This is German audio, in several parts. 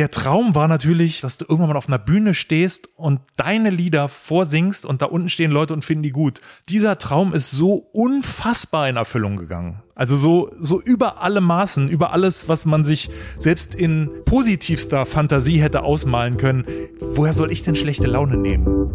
der Traum war natürlich, dass du irgendwann mal auf einer Bühne stehst und deine Lieder vorsingst und da unten stehen Leute und finden die gut. Dieser Traum ist so unfassbar in Erfüllung gegangen. Also so, so über alle Maßen, über alles, was man sich selbst in positivster Fantasie hätte ausmalen können. Woher soll ich denn schlechte Laune nehmen?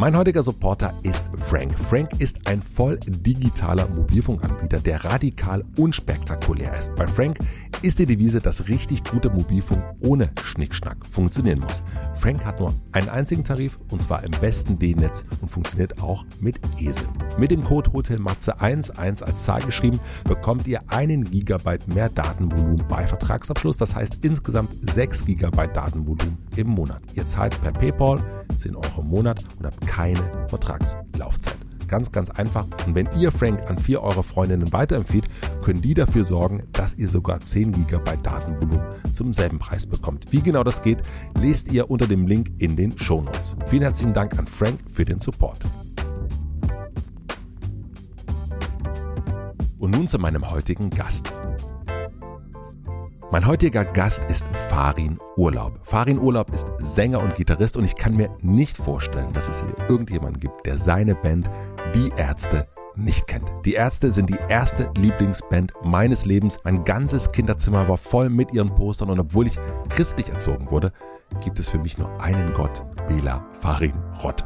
Mein heutiger Supporter ist Frank. Frank ist ein voll digitaler Mobilfunkanbieter, der radikal unspektakulär ist. Bei Frank ist die Devise, dass richtig gute Mobilfunk ohne Schnickschnack funktionieren muss. Frank hat nur einen einzigen Tarif und zwar im besten D-Netz und funktioniert auch mit ESIM. Mit dem Code HOTELMATZE11 als Zahl geschrieben bekommt ihr einen Gigabyte mehr Datenvolumen bei Vertragsabschluss. Das heißt insgesamt 6 Gigabyte Datenvolumen im Monat. Ihr zahlt per PayPal 10 Euro im Monat und habt keine Vertragslaufzeit. Ganz, ganz einfach. Und wenn ihr Frank an vier eurer Freundinnen weiterempfiehlt, können die dafür sorgen, dass ihr sogar 10 GB Datenvolumen zum selben Preis bekommt. Wie genau das geht, lest ihr unter dem Link in den Show Notes. Vielen herzlichen Dank an Frank für den Support. Und nun zu meinem heutigen Gast. Mein heutiger Gast ist Farin Urlaub. Farin Urlaub ist Sänger und Gitarrist und ich kann mir nicht vorstellen, dass es hier irgendjemanden gibt, der seine Band Die Ärzte nicht kennt. Die Ärzte sind die erste Lieblingsband meines Lebens. Mein ganzes Kinderzimmer war voll mit ihren Postern und obwohl ich christlich erzogen wurde, gibt es für mich nur einen Gott, Bela Farin Rott.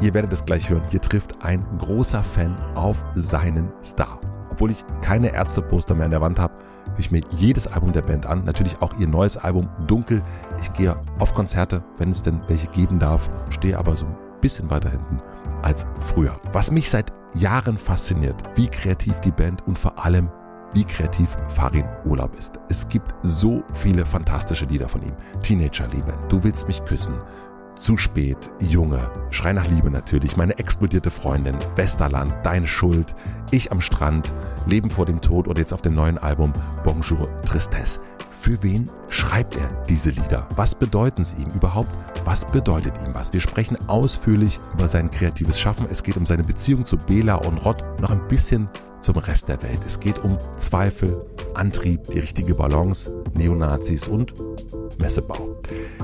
Ihr werdet es gleich hören. Hier trifft ein großer Fan auf seinen Star. Obwohl ich keine Ärzteposter mehr an der Wand habe, höre ich mir jedes Album der Band an. Natürlich auch ihr neues Album Dunkel. Ich gehe auf Konzerte, wenn es denn welche geben darf, stehe aber so ein bisschen weiter hinten als früher. Was mich seit Jahren fasziniert, wie kreativ die Band und vor allem wie kreativ Farin Urlaub ist. Es gibt so viele fantastische Lieder von ihm. Teenagerliebe, Du willst mich küssen, zu spät, Junge, Schrei nach Liebe natürlich, meine explodierte Freundin, Westerland, Deine Schuld, Ich am Strand, Leben vor dem Tod oder jetzt auf dem neuen Album Bonjour Tristesse. Für wen schreibt er diese Lieder? Was bedeuten sie ihm überhaupt? Was bedeutet ihm was? Wir sprechen ausführlich über sein kreatives Schaffen. Es geht um seine Beziehung zu Bela und Rott, noch ein bisschen zum Rest der Welt. Es geht um Zweifel, Antrieb, die richtige Balance, Neonazis und Messebau.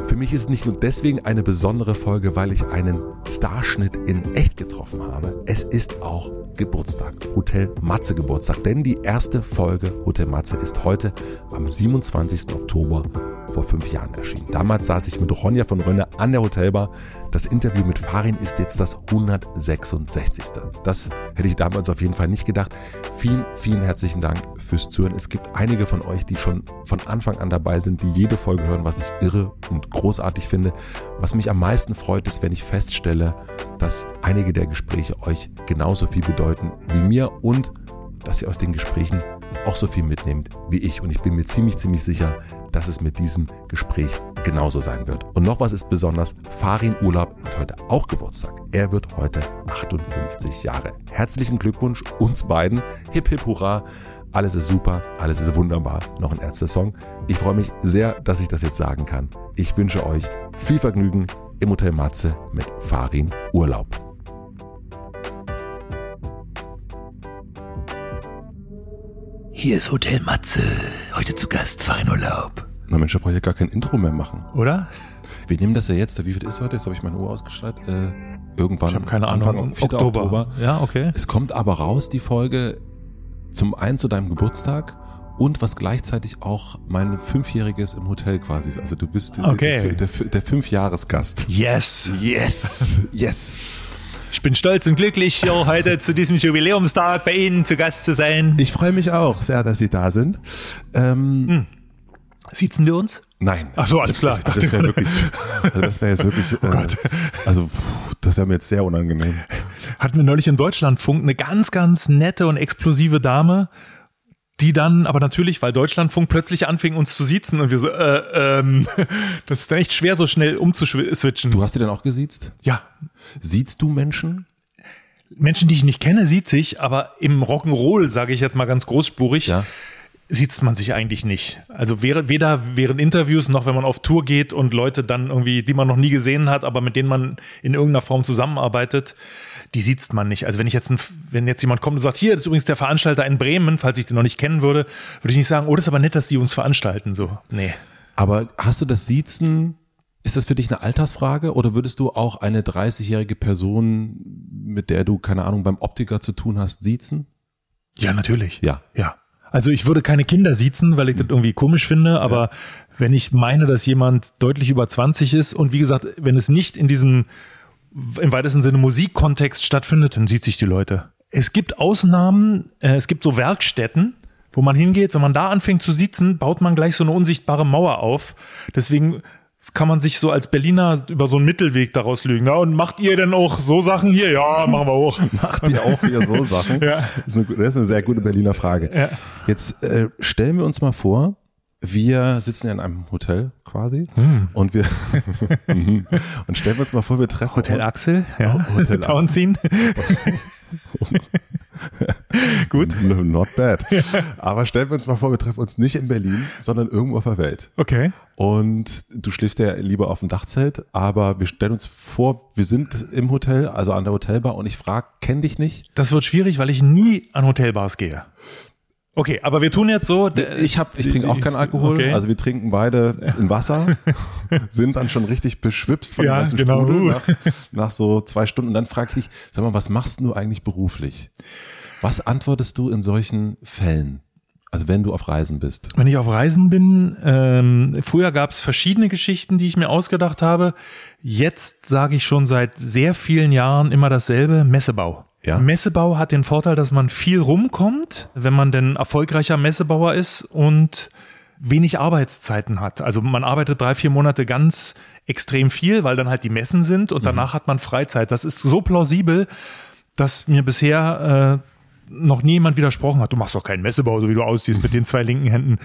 Für mich ist es nicht nur deswegen eine besondere Folge, weil ich einen Starschnitt in echt getroffen habe. Es ist auch Geburtstag, Hotel Matze Geburtstag, denn die erste Folge Hotel Matze ist heute am 27. Oktober vor fünf Jahren erschienen. Damals saß ich mit Ronja von Rönne an der Hotelbar. Das Interview mit Farin ist jetzt das 166. Das hätte ich damals auf jeden Fall nicht gedacht. Vielen, vielen herzlichen Dank fürs Zuhören. Es gibt einige von euch, die schon von Anfang an dabei sind, die jede Folge hören, was ich irre und großartig finde. Was mich am meisten freut, ist, wenn ich feststelle, dass einige der Gespräche euch genauso viel bedeuten wie mir und dass ihr aus den Gesprächen auch so viel mitnehmt wie ich. Und ich bin mir ziemlich, ziemlich sicher, dass es mit diesem Gespräch genauso sein wird. Und noch was ist besonders, Farin Urlaub hat heute auch Geburtstag. Er wird heute 58 Jahre. Herzlichen Glückwunsch uns beiden. Hip hip hurra. Alles ist super, alles ist wunderbar. Noch ein Ärzte-Song. Ich freue mich sehr, dass ich das jetzt sagen kann. Ich wünsche euch viel Vergnügen im Hotel Matze mit Farin Urlaub. Hier ist Hotel Matze. Heute zu Gast Farin Urlaub. Na Mensch, da brauche ich ja gar kein Intro mehr machen. Oder? Wir nehmen das ja jetzt, wie viel ist heute? Jetzt habe ich meine Uhr ausgestellt. Äh, irgendwann. Ich habe keine Ahnung. Anfang, Oktober. Oktober. Ja, okay. Es kommt aber raus, die Folge, zum einen zu deinem Geburtstag und was gleichzeitig auch mein Fünfjähriges im Hotel quasi ist. Also du bist Okay. der, der, der Fünfjahresgast. Yes. Yes, yes. Ich bin stolz und glücklich, hier heute zu diesem Jubiläumstag bei Ihnen zu Gast zu sein. Ich freue mich auch sehr, dass Sie da sind. Ähm, Siezen wir uns? Nein. Ach so, alles klar. Ich, das wäre wirklich, also das wäre jetzt wirklich, äh, Gott. also das wäre mir jetzt sehr unangenehm. Hatten wir neulich im Deutschlandfunk eine ganz, ganz nette und explosive Dame, die dann aber natürlich, weil Deutschlandfunk plötzlich anfing, uns zu siezen und wir so, äh, ähm, das ist dann echt schwer, so schnell umzuswitchen. Du hast die dann auch gesiezt? ja, Siehst du Menschen? Menschen, die ich nicht kenne, sieht sich, aber im Rock'n'Roll, sage ich jetzt mal ganz großspurig, Ja. Sieht man sich eigentlich nicht. Also weder während Interviews noch wenn man auf Tour geht und Leute dann irgendwie, die man noch nie gesehen hat, aber mit denen man in irgendeiner Form zusammenarbeitet, die sieht man nicht. Also wenn ich jetzt, ein, wenn jetzt jemand kommt und sagt, hier, das ist übrigens der Veranstalter in Bremen, falls ich den noch nicht kennen würde, würde ich nicht sagen, oh, das ist aber nett, dass die uns veranstalten. So, nee. Aber hast du das Siezen, ist das für dich eine Altersfrage oder würdest du auch eine 30-jährige Person, mit der du, keine Ahnung, beim Optiker zu tun hast, siezen? Ja, natürlich. Ja. Ja. Also ich würde keine Kinder siezen, weil ich das irgendwie komisch finde, aber wenn ich meine, dass jemand deutlich über 20 ist und wie gesagt, wenn es nicht in diesem im weitesten Sinne Musikkontext stattfindet, dann sieht sich die Leute. Es gibt Ausnahmen, äh, es gibt so Werkstätten, wo man hingeht, wenn man da anfängt zu sitzen, baut man gleich so eine unsichtbare Mauer auf. Deswegen kann man sich so als Berliner über so einen Mittelweg daraus lügen. Ja, und macht ihr denn auch so Sachen hier? Ja, machen wir auch. Macht ihr auch hier so Sachen? Ja. Das ist, eine, das ist eine sehr gute Berliner Frage. Ja. Jetzt äh, stellen wir uns mal vor, wir sitzen ja in einem Hotel quasi Hm. und wir Mhm. und stellen wir uns mal vor, wir treffen Hotel uns- Axel, ja. Oh, Hotel. Townsend. Gut. No, Not bad. Aber stellen wir uns mal vor, wir treffen uns nicht in Berlin, sondern irgendwo auf der Welt. Okay. Und du schläfst ja lieber auf dem Dachzelt, aber wir stellen uns vor, wir sind im Hotel, also an der Hotelbar und ich frage, kenn dich nicht? Das wird schwierig, weil ich nie an Hotelbars gehe. Okay, aber wir tun jetzt so. Ich hab, ich trinke auch keinen Alkohol, Okay. also wir trinken beide in Wasser, sind dann schon richtig beschwipst von Ja, dem ganzen genau. Sprudel nach, nach so zwei Stunden. Und dann frage ich dich, sag mal, was machst du eigentlich beruflich? Was antwortest du in solchen Fällen? Also wenn du auf Reisen bist. Wenn ich auf Reisen bin, ähm, früher gab es verschiedene Geschichten, die ich mir ausgedacht habe. Jetzt sage ich schon seit sehr vielen Jahren immer dasselbe, Messebau. Ja. Messebau hat den Vorteil, dass man viel rumkommt, wenn man denn erfolgreicher Messebauer ist und wenig Arbeitszeiten hat. Also man arbeitet drei, vier Monate ganz extrem viel, weil dann halt die Messen sind und danach hat man Freizeit. Das ist so plausibel, dass mir bisher äh, noch nie jemand widersprochen hat. Du machst doch keinen Messebau, so wie du aussiehst mit den zwei linken Händen.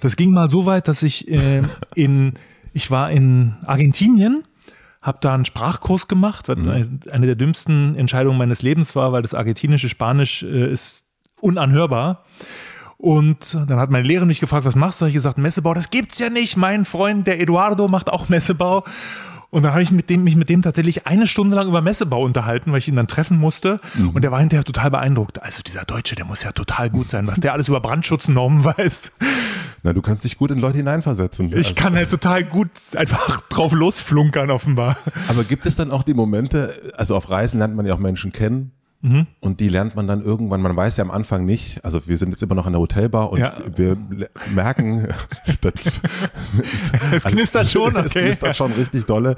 Das ging mal so weit, dass ich äh, in, ich war in Argentinien, habe da einen Sprachkurs gemacht, was eine der dümmsten Entscheidungen meines Lebens war, weil das argentinische Spanisch äh, ist unanhörbar. Und dann hat meine Lehrerin mich gefragt, was machst du? Ich gesagt, Messebau, das gibt's ja nicht. Mein Freund, der Eduardo, macht auch Messebau. Und dann habe ich mit dem, mich mit dem tatsächlich eine Stunde lang über Messebau unterhalten, weil ich ihn dann treffen musste. Und der war hinterher total beeindruckt. Also dieser Deutsche, der muss ja total gut sein, was der alles über Brandschutznormen weiß. Na, du kannst dich gut in Leute hineinversetzen. Ich Also- kann halt total gut einfach drauf losflunkern, offenbar. Aber gibt es dann auch die Momente, also auf Reisen lernt man ja auch Menschen kennen Mhm. und die lernt man dann irgendwann, man weiß ja am Anfang nicht, also wir sind jetzt immer noch in der Hotelbar und Ja. wir merken, es, Es knistert schon, Es okay. knistert schon richtig dolle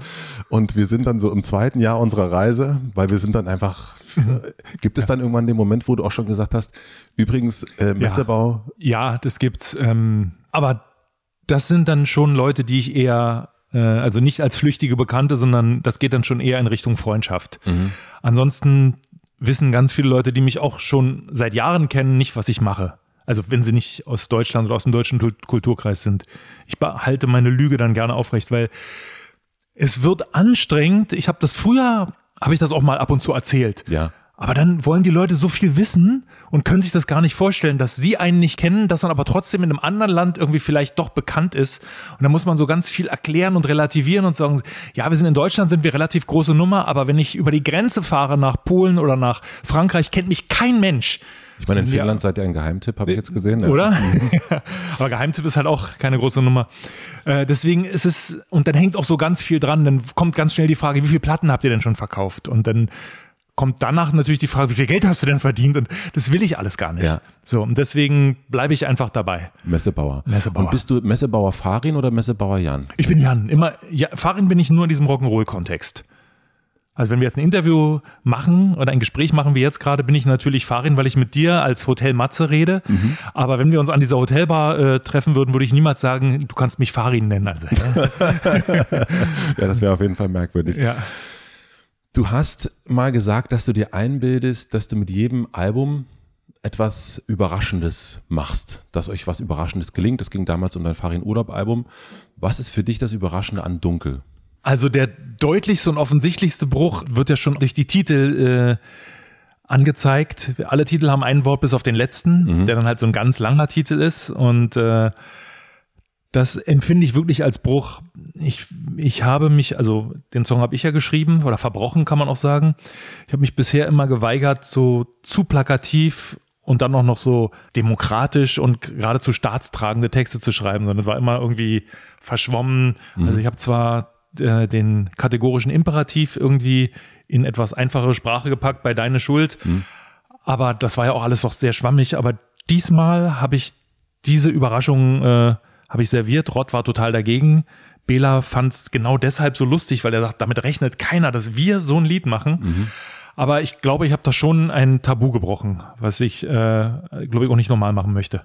und wir sind dann so im zweiten Jahr unserer Reise, weil wir sind dann einfach, Mhm. gibt es dann irgendwann den Moment, wo du auch schon gesagt hast, übrigens äh, Messebau, Ja, das gibt's. Ähm, aber das sind dann schon Leute, die ich eher, äh, also nicht als flüchtige Bekannte, sondern das geht dann schon eher in Richtung Freundschaft. Ansonsten wissen ganz viele Leute, die mich auch schon seit Jahren kennen, nicht, was ich mache. Also wenn sie nicht aus Deutschland oder aus dem deutschen Kulturkreis sind. Ich behalte meine Lüge dann gerne aufrecht, weil es wird anstrengend. Ich habe das früher, habe ich das auch mal ab und zu erzählt. ja. Aber dann wollen die Leute so viel wissen und können sich das gar nicht vorstellen, dass sie einen nicht kennen, dass man aber trotzdem in einem anderen Land irgendwie vielleicht doch bekannt ist. Und dann muss man so ganz viel erklären und relativieren und sagen, ja, wir sind in Deutschland, sind wir relativ große Nummer, aber wenn ich über die Grenze fahre nach Polen oder nach Frankreich, kennt mich kein Mensch. Ich meine, in Ja. Finnland seid ihr ein Geheimtipp, habe ich jetzt gesehen. Ja. Oder? Aber Geheimtipp ist halt auch keine große Nummer. Äh, deswegen ist es, und dann hängt auch so ganz viel dran, dann kommt ganz schnell die Frage, wie viele Platten habt ihr denn schon verkauft? Und dann kommt danach natürlich die Frage, wie viel Geld hast du denn verdient? Und das will ich alles gar nicht. Ja. So, und deswegen bleibe ich einfach dabei. Messebauer. Messebauer. Und bist du Messebauer Farin oder Messebauer Jan? Ich bin Jan, immer, ja, Farin bin ich nur in diesem Rock'n'Roll-Kontext. Also wenn wir jetzt ein Interview machen oder ein Gespräch machen wie jetzt gerade, bin ich natürlich Farin, weil ich mit dir als Hotel Matze rede. Aber wenn wir uns an dieser Hotelbar äh, treffen würden, würde ich niemals sagen, du kannst mich Farin nennen. Also, ja. Ja, das wäre auf jeden Fall merkwürdig. ja. Du hast mal gesagt, dass du dir einbildest, dass du mit jedem Album etwas Überraschendes machst, dass euch was Überraschendes gelingt. Es ging damals um dein Farin Urlaub Album. Was ist für dich das Überraschende an Dunkel? Also der deutlichste und offensichtlichste Bruch wird ja schon durch die Titel äh, angezeigt. Alle Titel haben ein Wort bis auf den letzten, Mhm. der dann halt so ein ganz langer Titel ist. Und äh, das empfinde ich wirklich als Bruch. Ich, ich habe mich, also den Song habe ich ja geschrieben oder verbrochen, kann man auch sagen. Ich habe mich bisher immer geweigert, so zu plakativ und dann auch noch so demokratisch und geradezu staatstragende Texte zu schreiben, sondern es war immer irgendwie verschwommen. Also ich habe zwar äh, den kategorischen Imperativ irgendwie in etwas einfachere Sprache gepackt bei Deine Schuld, aber das war ja auch alles doch sehr schwammig. Aber diesmal habe ich diese Überraschung äh, habe ich serviert. Rott war total dagegen. Bela fand es genau deshalb so lustig, weil er sagt, damit rechnet keiner, dass wir so ein Lied machen. Aber ich glaube, ich habe da schon ein Tabu gebrochen, was ich, äh, glaube ich, auch nicht normal machen möchte.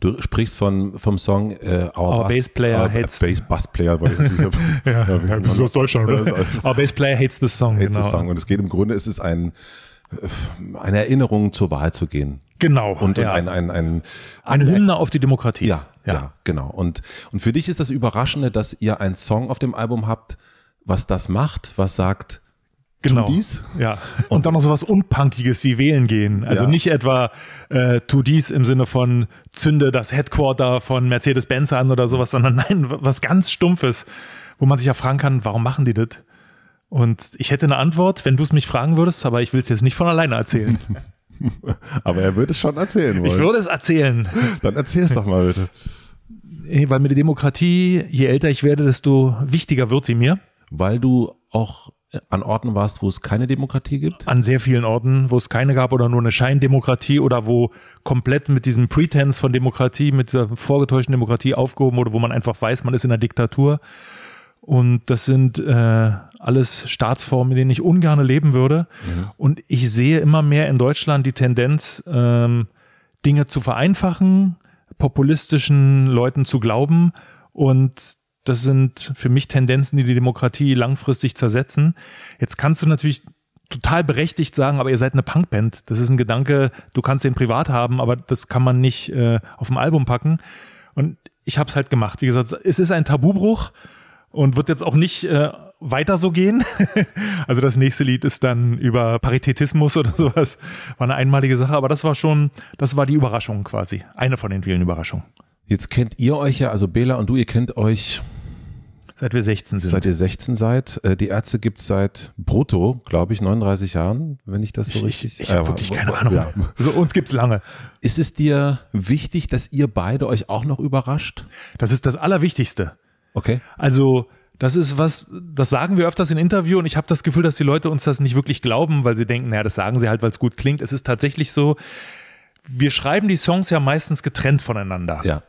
Du sprichst von, vom Song äh, Our Bass Player Our Hates- Bass, Bass Player, weil ich diese, ja, bist du aus Deutschland, oder? Our Bass Player hates the song, Hates genau. the Song. Und es geht im Grunde, es ist ein, eine Erinnerung zur Wahl zu gehen. Genau. Und, ja. und ein, ein, ein, eine Hymne auf die Demokratie. ja, ja, genau. Und, und für dich ist das Überraschende, dass ihr einen Song auf dem Album habt, was das macht, was sagt, genau. tu dies. Ja. Und, dann noch sowas Unpunkiges wie wählen gehen. Also Ja. nicht etwa äh, tu dies im Sinne von zünde das Headquarter von Mercedes-Benz an oder sowas, sondern nein, was ganz Stumpfes, wo man sich ja fragen kann, warum machen die das? Und ich hätte eine Antwort, wenn du es mich fragen würdest, aber ich will es jetzt nicht von alleine erzählen. Aber er würde es schon erzählen wollen. Ich würde es erzählen. Dann erzähl es doch mal bitte. Weil mir die Demokratie, je älter ich werde, desto wichtiger wird sie mir. Weil du auch an Orten warst, wo es keine Demokratie gibt? An sehr vielen Orten, wo es keine gab oder nur eine Scheindemokratie oder wo komplett mit diesem Pretense von Demokratie, mit dieser vorgetäuschten Demokratie aufgehoben wurde, wo man einfach weiß, man ist in einer Diktatur. Und das sind äh, alles Staatsformen, in denen ich ungern leben würde. Und ich sehe immer mehr in Deutschland die Tendenz, ähm, Dinge zu vereinfachen, populistischen Leuten zu glauben. Und das sind für mich Tendenzen, die die Demokratie langfristig zersetzen. Jetzt kannst du natürlich total berechtigt sagen, aber ihr seid eine Punkband. Das ist ein Gedanke, du kannst den privat haben, aber das kann man nicht äh, auf dem Album packen. Und ich habe es halt gemacht. Wie gesagt, es ist ein Tabubruch und wird jetzt auch nicht äh, weiter so gehen. also das nächste Lied ist dann über Paritätismus oder sowas. War eine einmalige Sache, aber das war schon, das war die Überraschung quasi. Eine von den vielen Überraschungen. Jetzt kennt ihr euch ja, also Bela und du, ihr kennt euch, Seit wir 16 sind. seit ihr 16 seid. Äh, Die Ärzte gibt's seit brutto, glaube ich, 39 Jahren, wenn ich das so richtig... ich ich habe Äh, wirklich keine Ahnung. Ja. So, uns gibt's lange. Ist es dir wichtig, dass ihr beide euch auch noch überrascht? Das ist das Allerwichtigste. Okay. Also das ist was, das sagen wir öfters in Interview und ich habe das Gefühl, dass die Leute uns das nicht wirklich glauben, weil sie denken, naja, das sagen sie halt, weil es gut klingt. Es ist tatsächlich so, wir schreiben die Songs ja meistens getrennt voneinander. Ja.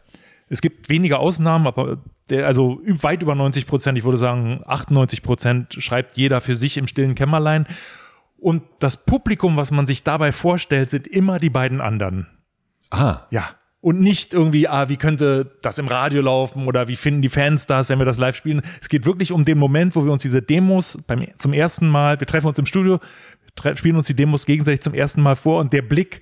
Es gibt wenige Ausnahmen, aber der, also weit über 90 Prozent, ich würde sagen 98 Prozent schreibt jeder für sich im stillen Kämmerlein. Und das Publikum, was man sich dabei vorstellt, sind immer die beiden anderen. Ah, Ja. Und nicht irgendwie, ah, wie könnte das im Radio laufen oder wie finden die Fans das, wenn wir das live spielen. Es geht wirklich um den Moment, wo wir uns diese Demos beim, zum ersten Mal, wir treffen uns im Studio, spielen uns die Demos gegenseitig zum ersten Mal vor und der Blick,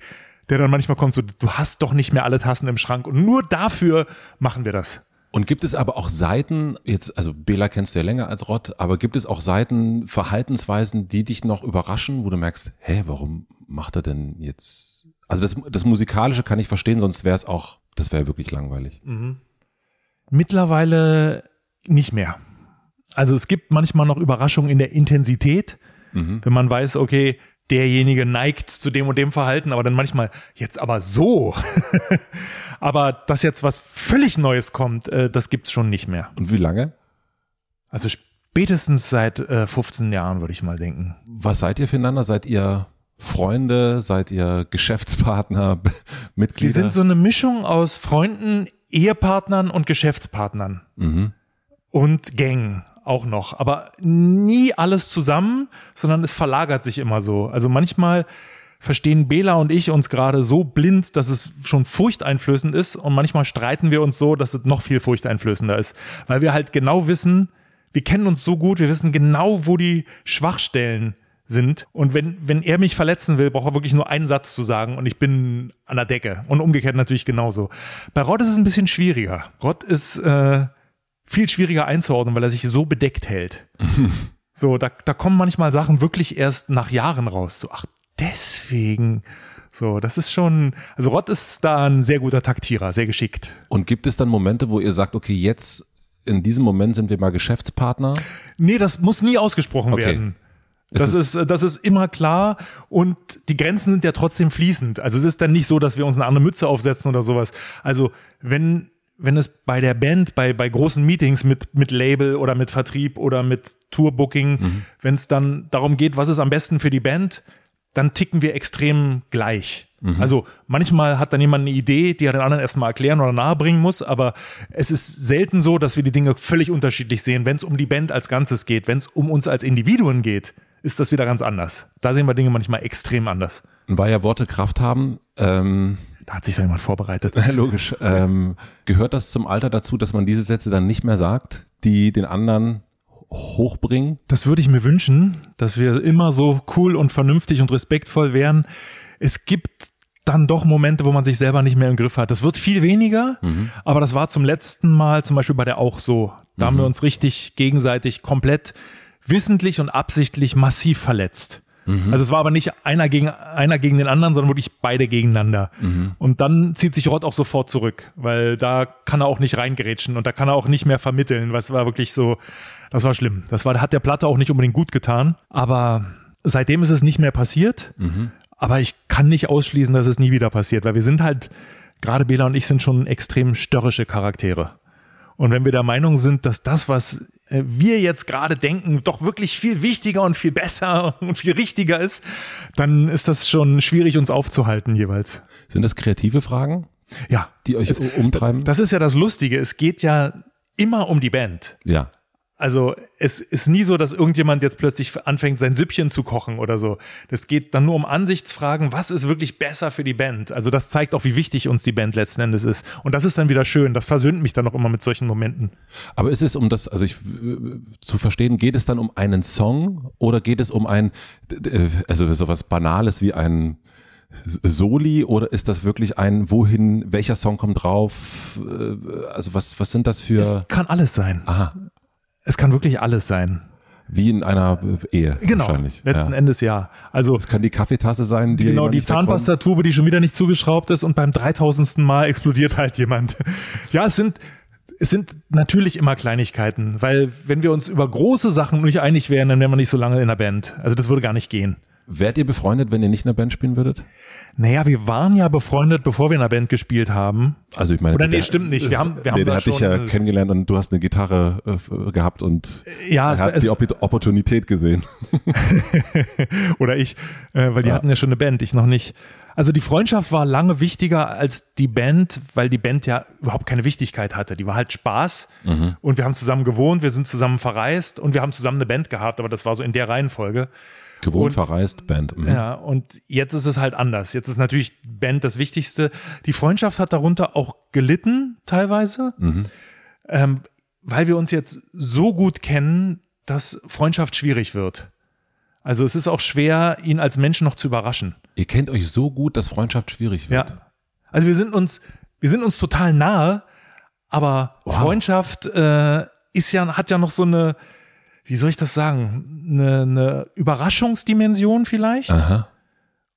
der dann manchmal kommt, so, du hast doch nicht mehr alle Tassen im Schrank und nur dafür machen wir das. Und gibt es aber auch Seiten, jetzt, also Bela kennst du ja länger als Rott, aber gibt es auch Seiten, Verhaltensweisen, die dich noch überraschen, wo du merkst, hä, warum macht er denn jetzt? Also das, das Musikalische kann ich verstehen, sonst wäre es auch, das wäre wirklich langweilig. Mittlerweile nicht mehr. Also es gibt manchmal noch Überraschungen in der Intensität, wenn man weiß, okay, derjenige neigt zu dem und dem Verhalten, aber dann manchmal jetzt aber so. aber dass jetzt was völlig Neues kommt, äh, das gibt's schon nicht mehr. Und wie lange? Also spätestens seit äh, 15 Jahren würde ich mal denken. Was seid ihr füreinander? Seid ihr Freunde? Seid ihr Geschäftspartner, Mitglieder? Wir sind so eine Mischung aus Freunden, Ehepartnern und Geschäftspartnern. mhm. und Gang auch noch, aber nie alles zusammen, sondern es verlagert sich immer so. Also manchmal verstehen Bela und ich uns gerade so blind, dass es schon furchteinflößend ist und manchmal streiten wir uns so, dass es noch viel furchteinflößender ist, weil wir halt genau wissen, wir kennen uns so gut, wir wissen genau, wo die Schwachstellen sind. Und wenn, wenn er mich verletzen will, braucht er wirklich nur einen Satz zu sagen und ich bin an der Decke. Und umgekehrt natürlich genauso. Bei Rod ist es ein bisschen schwieriger. Rod ist äh, viel schwieriger einzuordnen, weil er sich so bedeckt hält. so, da, da kommen manchmal Sachen wirklich erst nach Jahren raus. So, ach, deswegen. So, das ist schon, also Rott ist da ein sehr guter Taktierer, sehr geschickt. Und gibt es dann Momente, wo ihr sagt, okay, jetzt in diesem Moment sind wir mal Geschäftspartner? Nee, das muss nie ausgesprochen Okay. werden. Das ist, das ist immer klar und die Grenzen sind ja trotzdem fließend. Also es ist dann nicht so, dass wir uns eine andere Mütze aufsetzen oder sowas. Also wenn, wenn es bei der Band, bei, bei großen Meetings mit, mit Label oder mit Vertrieb oder mit Tourbooking, wenn es dann darum geht, was ist am besten für die Band, dann ticken wir extrem gleich. Also manchmal hat dann jemand eine Idee, die er den anderen erstmal erklären oder nahebringen muss, aber es ist selten so, dass wir die Dinge völlig unterschiedlich sehen. Wenn es um die Band als Ganzes geht, wenn es um uns als Individuen geht, ist das wieder ganz anders. Da sehen wir Dinge manchmal extrem anders. Und weil ja Worte Kraft haben, ähm, Da hat sich da jemand vorbereitet. logisch, ähm, gehört das zum Alter dazu, dass man diese Sätze dann nicht mehr sagt, die den anderen hochbringen? Das würde ich mir wünschen, dass wir immer so cool und vernünftig und respektvoll wären. Es gibt dann doch Momente, wo man sich selber nicht mehr im Griff hat. Das wird viel weniger, aber das war zum letzten Mal zum Beispiel bei der auch so. Da haben wir uns richtig gegenseitig komplett wissentlich und absichtlich massiv verletzt. Also es war aber nicht einer gegen einer gegen den anderen, sondern wirklich beide gegeneinander. Und dann zieht sich Rott auch sofort zurück, weil da kann er auch nicht reingerätschen und da kann er auch nicht mehr vermitteln. Was war wirklich so, das war schlimm. Das war, hat der Platte auch nicht unbedingt gut getan. Aber seitdem ist es nicht mehr passiert. Aber ich kann nicht ausschließen, dass es nie wieder passiert, weil wir sind halt, gerade Bela und ich sind schon extrem störrische Charaktere. Und wenn wir der Meinung sind, dass das, was wir jetzt gerade denken, doch wirklich viel wichtiger und viel besser und viel richtiger ist, dann ist das schon schwierig, uns aufzuhalten jeweils. Sind das kreative Fragen, Ja, die euch umtreiben? das ist ja das Lustige. Es geht ja immer um die Band. ja. Also es ist nie so, dass irgendjemand jetzt plötzlich anfängt, sein Süppchen zu kochen oder so. Das geht dann nur um Ansichtsfragen, was ist wirklich besser für die Band. Also das zeigt auch, wie wichtig uns die Band letzten Endes ist. Und das ist dann wieder schön. Das versöhnt mich dann auch immer mit solchen Momenten. Aber ist es um das, also ich äh, zu verstehen, geht es dann um einen Song oder geht es um ein, äh, also sowas Banales wie ein Soli oder ist das wirklich ein, wohin, welcher Song kommt drauf? Äh, Also was, was sind das für, Es kann alles sein. aha, Es kann wirklich alles sein. wie in einer Ehe Genau. wahrscheinlich. Letzten ja. Endes ja. Also Es kann die Kaffeetasse sein, die genau die. Zahnpastatube, die schon wieder nicht zugeschraubt ist und beim 3000. Mal explodiert halt jemand. Ja, es sind es sind natürlich immer Kleinigkeiten, weil wenn wir uns über große Sachen nicht einig wären, dann wären wir nicht so lange in der Band. Also das würde gar nicht gehen. Wärt ihr befreundet, wenn ihr nicht in der Band spielen würdet? Naja, wir waren ja befreundet, bevor wir in der Band gespielt haben. Also ich meine, Oder nee, der- stimmt nicht. Wir haben- wir haben der hat dich ja kennengelernt und du hast eine Gitarre äh, gehabt und Ja, er war- hat es- die Opp- Opportunität gesehen. Oder ich, äh, weil die hatten ja schon eine Band, ich noch nicht. Also die Freundschaft war lange wichtiger als die Band, weil die Band ja überhaupt keine Wichtigkeit hatte. Die war halt Spaß und wir haben zusammen gewohnt, wir sind zusammen verreist und wir haben zusammen eine Band gehabt, aber das war so in der Reihenfolge. Gewohnt, Und- verreist, Band. Mhm. Ja, und jetzt ist es halt anders. Jetzt ist natürlich Band das Wichtigste. Die Freundschaft hat darunter auch gelitten, teilweise, ähm, weil wir uns jetzt so gut kennen, dass Freundschaft schwierig wird. Also es ist auch schwer, ihn als Menschen noch zu überraschen. Ihr kennt euch so gut, dass Freundschaft schwierig wird. Ja. Also wir sind uns, wir sind uns total nahe, aber Freundschaft äh, ist ja, hat ja noch so eine, wie soll ich das sagen, eine, eine Überraschungsdimension vielleicht. Aha.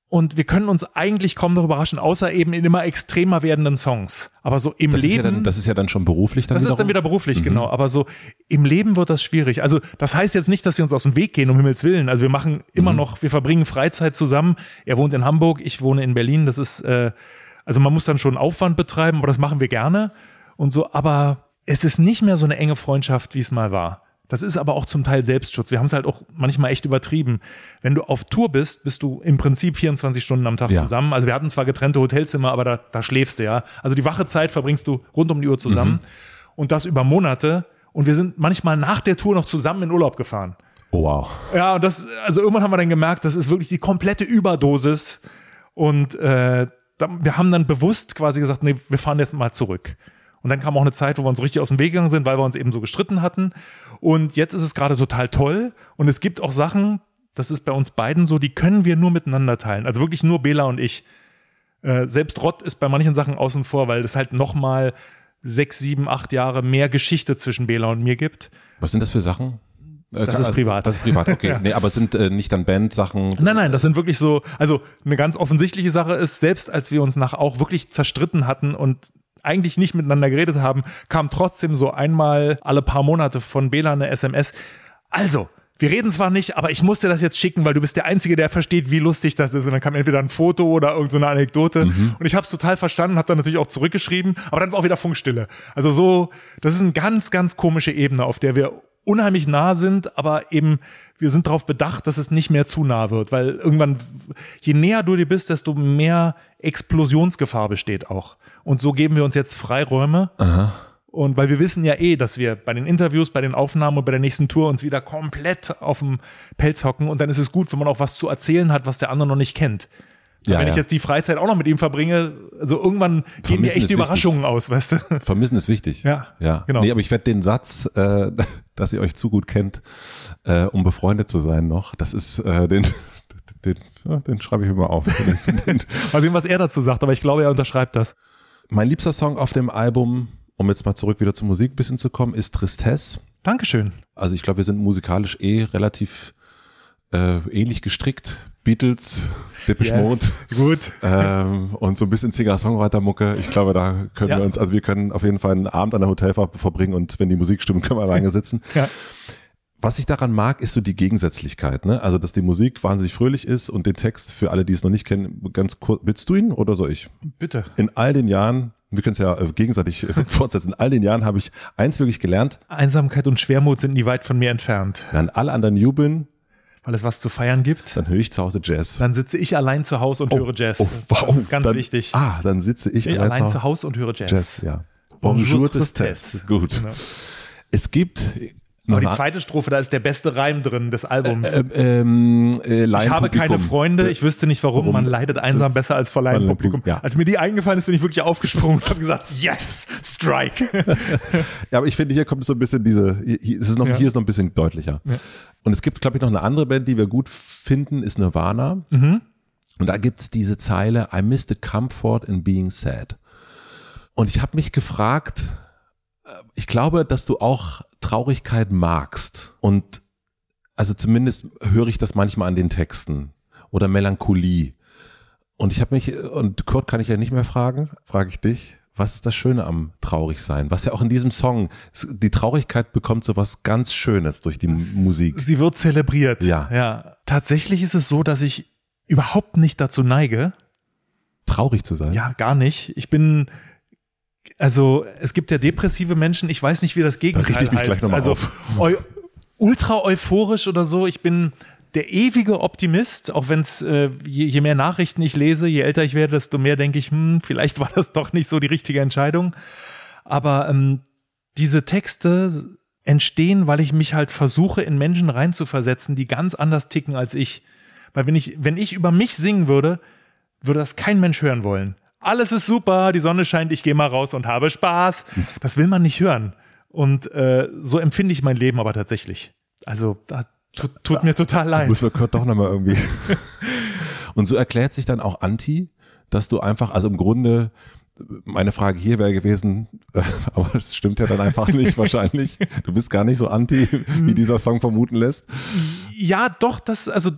Und wir können uns eigentlich kaum noch überraschen, außer eben in immer extremer werdenden Songs. Aber so im Das, Leben. ist ja dann, das ist ja dann schon beruflich dann Das ist wiederum? dann wieder beruflich, genau. Aber so im Leben wird das schwierig. Also das heißt jetzt nicht, dass wir uns aus dem Weg gehen, um Himmels Willen. Also wir machen immer noch, wir verbringen Freizeit zusammen. Er wohnt in Hamburg, ich wohne in Berlin. Das ist, äh, also man muss dann schon Aufwand betreiben, aber das machen wir gerne und so. Aber es ist nicht mehr so eine enge Freundschaft, wie es mal war. Das ist aber auch zum Teil Selbstschutz. Wir haben es halt auch manchmal echt übertrieben. Wenn du auf Tour bist, bist du im Prinzip 24 Stunden am Tag Ja. zusammen. Also wir hatten zwar getrennte Hotelzimmer, aber da, da schläfst du ja. Also die Wachezeit verbringst du rund um die Uhr zusammen und das über Monate. Und wir sind manchmal nach der Tour noch zusammen in Urlaub gefahren. Oh, wow. Ja, und das, also irgendwann haben wir dann gemerkt, das ist wirklich die komplette Überdosis. Und äh, wir haben dann bewusst quasi gesagt, nee, wir fahren jetzt mal zurück. Und dann kam auch eine Zeit, wo wir uns richtig aus dem Weg gegangen sind, weil wir uns eben so gestritten hatten. Und jetzt ist es gerade total toll. Und es gibt auch Sachen, das ist bei uns beiden so, die können wir nur miteinander teilen. Also wirklich nur Bela und ich. Äh, selbst Rott ist bei manchen Sachen außen vor, weil es halt nochmal sechs, sieben, acht Jahre mehr Geschichte zwischen Bela und mir gibt. Was sind das für Sachen? Äh, Das ist privat. Das ist privat, okay. Ja. Nee, aber es sind äh, nicht dann Bandsachen. Nein, nein, das sind wirklich so, also eine ganz offensichtliche Sache ist, selbst als wir uns nach auch wirklich zerstritten hatten und eigentlich nicht miteinander geredet haben, kam trotzdem so einmal alle paar Monate von Bela eine SMS. Also, wir reden zwar nicht, aber ich muss dir das jetzt schicken, weil du bist der Einzige, der versteht, wie lustig das ist. Und dann kam entweder ein Foto oder irgendeine Anekdote. Und ich habe es total verstanden, habe dann natürlich auch zurückgeschrieben, aber dann war auch wieder Funkstille. Also so, das ist eine ganz, ganz komische Ebene, auf der wir unheimlich nah sind, aber eben wir sind darauf bedacht, dass es nicht mehr zu nah wird, weil irgendwann, je näher du dir bist, desto mehr Explosionsgefahr besteht auch. Und so geben wir uns jetzt Freiräume. Und weil wir wissen ja eh, dass wir bei den Interviews, bei den Aufnahmen und bei der nächsten Tour uns wieder komplett auf dem Pelz hocken und dann ist es gut, wenn man auch was zu erzählen hat, was der andere noch nicht kennt. Ja, wenn ja. ich jetzt die Freizeit auch noch mit ihm verbringe, also irgendwann gehen Vermissen mir echt die Überraschungen aus, weißt du? Vermissen ist wichtig. Ja, ja. genau. Nee, aber ich werde den Satz, äh, dass ihr euch zu gut kennt, äh, um befreundet zu sein noch, das ist äh, den, den, den schreibe ich mir mal auf. Den, den, Mal sehen, was er dazu sagt, aber ich glaube, er unterschreibt das. Mein liebster Song auf dem Album, um jetzt mal zurück wieder zur Musik ein bisschen zu kommen, ist Tristesse. Dankeschön. Also ich glaube, wir sind musikalisch eh relativ äh, ähnlich gestrickt. Beatles, Depeche Mode. Gut. ähm, und so ein bisschen Singer-Songwriter-Mucke. Ich glaube, da können Ja. wir uns, also wir können auf jeden Fall einen Abend an der Hotelfahrt verbringen und wenn die Musik stimmt, können wir alleine sitzen. Ja. Was ich daran mag, ist so die Gegensätzlichkeit, ne? Also, dass die Musik wahnsinnig fröhlich ist und den Text für alle, die es noch nicht kennen, ganz kurz, willst du ihn oder soll ich? Bitte. In all den Jahren, wir können es ja äh, gegenseitig äh, fortsetzen, in all den Jahren habe ich eins wirklich gelernt, Einsamkeit und Schwermut sind nie weit von mir entfernt. wenn alle anderen jubeln, Weil es was zu feiern gibt, dann höre ich zu Hause Jazz. dann sitze ich allein zu Hause und höre Jazz. Oh, wow, das ist ganz dann, wichtig. Ah, dann sitze ich ich allein, allein zu Hause und höre Jazz. Jazz, ja. Bonjour, Bonjour. Tristesse. Gut. Genau. Es gibt Aber die zweite Strophe, da ist der beste Reim drin des Albums. äh, ähm, äh, ich habe keine. Freunde, ich wüsste nicht warum, Warum? man leidet einsam besser als vor Laienpublikum. Ja. Als mir die eingefallen ist, bin ich wirklich aufgesprungen und habe gesagt, yes, strike. Ja, aber ich finde, hier kommt so ein bisschen diese, hier, es ist noch, Ja. hier ist noch ein bisschen deutlicher. Und es gibt, glaube ich, noch eine andere Band, die wir gut finden, ist Nirvana. Mhm. Und da gibt's diese Zeile, I miss the comfort in being sad. Und ich habe mich gefragt, äh, ich glaube, dass du auch Traurigkeit magst. Und also zumindest höre ich das manchmal an den Texten. Oder Melancholie. Und ich habe mich, und Kurt kann ich ja nicht mehr fragen, frage ich dich, was ist das Schöne am Traurigsein? Was ja auch in diesem Song, die Traurigkeit bekommt so was ganz Schönes durch die M- Musik. Sie wird zelebriert. Ja. ja. Tatsächlich ist es so, dass ich überhaupt nicht dazu neige. Traurig zu sein. Ja, gar nicht. Ich bin, also es gibt ja depressive Menschen, ich weiß nicht, wie das Gegenteil richte ich mich heißt. gleich noch mal also eu ultra euphorisch oder so. Ich bin der ewige Optimist, auch wenn es, äh, je, je mehr Nachrichten ich lese, je älter ich werde, desto mehr denke ich, hm, vielleicht war das doch nicht so die richtige Entscheidung. Aber ähm, diese Texte entstehen, weil ich mich halt versuche, in Menschen reinzuversetzen, die ganz anders ticken als ich. Weil wenn ich, wenn ich über mich singen würde, würde das kein Mensch hören wollen. Alles ist super, die Sonne scheint, ich gehe mal raus und habe Spaß. Das will man nicht hören. Und äh, so empfinde ich mein Leben aber tatsächlich. Also da tut, tut mir total leid. Muss wir Kurt doch nochmal irgendwie. Und so erklärt sich dann auch Anti, dass du einfach, also im Grunde, meine Frage hier wäre gewesen, aber es stimmt ja dann einfach nicht wahrscheinlich. Du bist gar nicht so Anti, wie dieser Song vermuten lässt. Ja, doch, das, also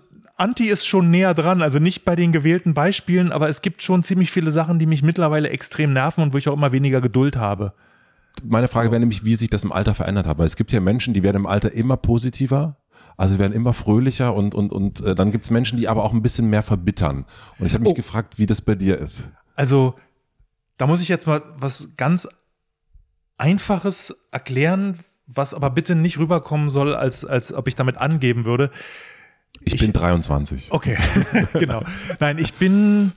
Anti ist schon näher dran, also nicht bei den gewählten Beispielen, aber es gibt schon ziemlich viele Sachen, die mich mittlerweile extrem nerven und wo ich auch immer weniger Geduld habe. Meine Frage wäre nämlich, wie sich das im Alter verändert hat. Weil es gibt ja Menschen, die werden im Alter immer positiver, also werden immer fröhlicher und, und, und äh, dann gibt es Menschen, die aber auch ein bisschen mehr verbittern. Und ich habe mich Oh. gefragt, wie das bei dir ist. Also, da muss ich jetzt mal was ganz Einfaches erklären, was aber bitte nicht rüberkommen soll, als, als ob ich damit angeben würde. Ich, bin 23. Okay, genau. Nein, ich bin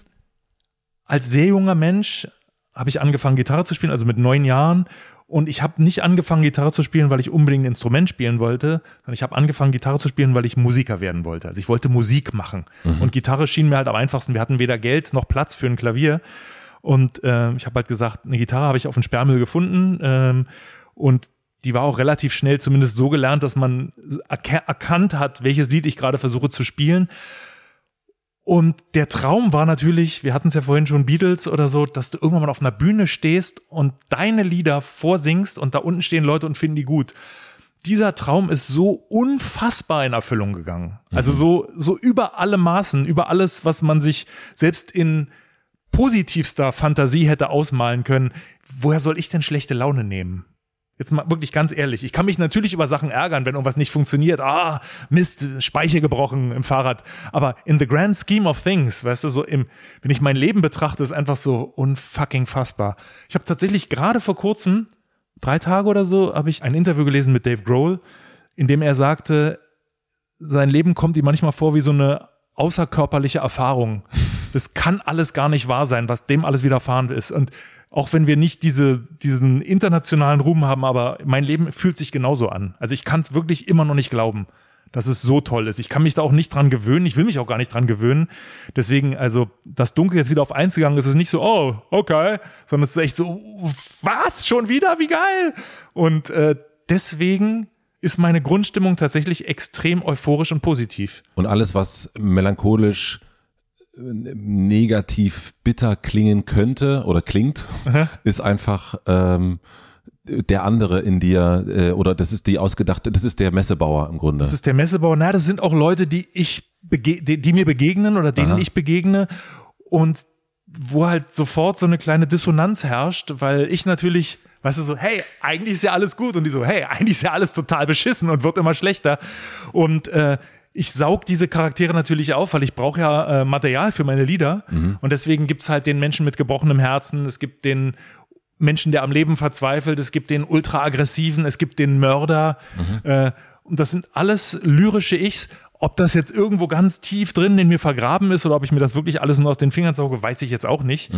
als sehr junger Mensch, habe ich angefangen, Gitarre zu spielen, also mit neun Jahren. Und ich habe nicht angefangen, Gitarre zu spielen, weil ich unbedingt ein Instrument spielen wollte, sondern ich habe angefangen, Gitarre zu spielen, weil ich Musiker werden wollte. Also ich wollte Musik machen. Und Gitarre schien mir halt am einfachsten. Wir hatten weder Geld noch Platz für ein Klavier. Und äh, ich habe halt gesagt, eine Gitarre habe ich auf dem Sperrmüll gefunden. Ähm, und die war auch relativ schnell zumindest so gelernt, dass man erkannt hat, welches Lied ich gerade versuche zu spielen. Und der Traum war natürlich, wir hatten es ja vorhin schon Beatles oder so, dass du irgendwann mal auf einer Bühne stehst und deine Lieder vorsingst und da unten stehen Leute und finden die gut. dieser Traum ist so unfassbar in Erfüllung gegangen. Also so, so über alle Maßen, über alles, was man sich selbst in positivster Fantasie hätte ausmalen können. Woher soll ich denn schlechte Laune nehmen? Jetzt mal wirklich ganz ehrlich. Ich kann mich natürlich über Sachen ärgern, wenn irgendwas nicht funktioniert. Ah, Mist, Speicher gebrochen im Fahrrad. Aber in the grand scheme of things, weißt du, so im, wenn ich mein Leben betrachte, ist einfach so unfucking fassbar. Ich habe tatsächlich gerade vor kurzem, drei Tage oder so, habe ich ein Interview gelesen mit Dave Grohl, in dem er sagte, sein Leben kommt ihm manchmal vor wie so eine außerkörperliche Erfahrung. Das kann alles gar nicht wahr sein, was dem alles widerfahren ist. Und auch wenn wir nicht diese, diesen internationalen Ruhm haben, aber mein Leben fühlt sich genauso an. Also ich kann es wirklich immer noch nicht glauben, dass es so toll ist. Ich kann mich da auch nicht dran gewöhnen. Ich will mich auch gar nicht dran gewöhnen. Deswegen, also, das Dunkel jetzt wieder auf eins gegangen ist, ist nicht so, oh, okay, sondern es ist echt so, was? Schon wieder? Wie geil! Und äh, deswegen ist meine Grundstimmung tatsächlich extrem euphorisch und positiv. Und alles, was melancholisch negativ bitter klingen könnte oder klingt, ist einfach ähm, der andere in dir äh, oder das ist die ausgedachte, das ist der Messebauer im Grunde. Das ist der Messebauer. Na, das sind auch Leute, die ich bege die, die mir begegnen oder denen Aha. ich begegne und wo halt sofort so eine kleine Dissonanz herrscht, weil ich natürlich, weißt du, so, hey, eigentlich ist ja alles gut und die so, hey, eigentlich ist ja alles total beschissen und wird immer schlechter und äh, ich saug diese Charaktere natürlich auf, weil ich brauche ja äh, Material für meine Lieder und deswegen gibt's halt den Menschen mit gebrochenem Herzen, es gibt den Menschen, der am Leben verzweifelt, es gibt den ultra aggressiven, es gibt den Mörder. Äh, und das sind alles lyrische Ichs. Ob das jetzt irgendwo ganz tief drin in mir vergraben ist oder ob ich mir das wirklich alles nur aus den Fingern sauge, weiß ich jetzt auch nicht.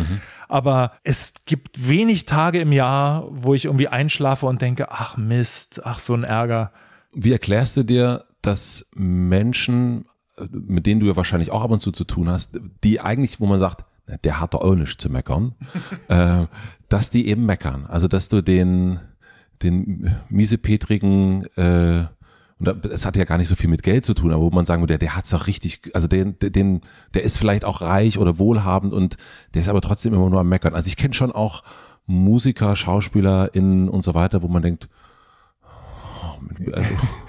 Aber es gibt wenig Tage im Jahr, wo ich irgendwie einschlafe und denke, ach Mist, ach so ein Ärger. Wie erklärst du dir, dass Menschen, mit denen du ja wahrscheinlich auch ab und zu zu tun hast, die eigentlich, wo man sagt, der hat doch auch nichts zu meckern, äh, dass die eben meckern. Also dass du den, den miesepetrigen, äh, und da- es hat ja gar nicht so viel mit Geld zu tun, aber wo man sagen würde, der, der hat's doch richtig, also den, den, der ist vielleicht auch reich oder wohlhabend und der ist aber trotzdem immer nur am Meckern. Also ich kenne schon auch Musiker, SchauspielerInnen und so weiter, wo man denkt, oh, also,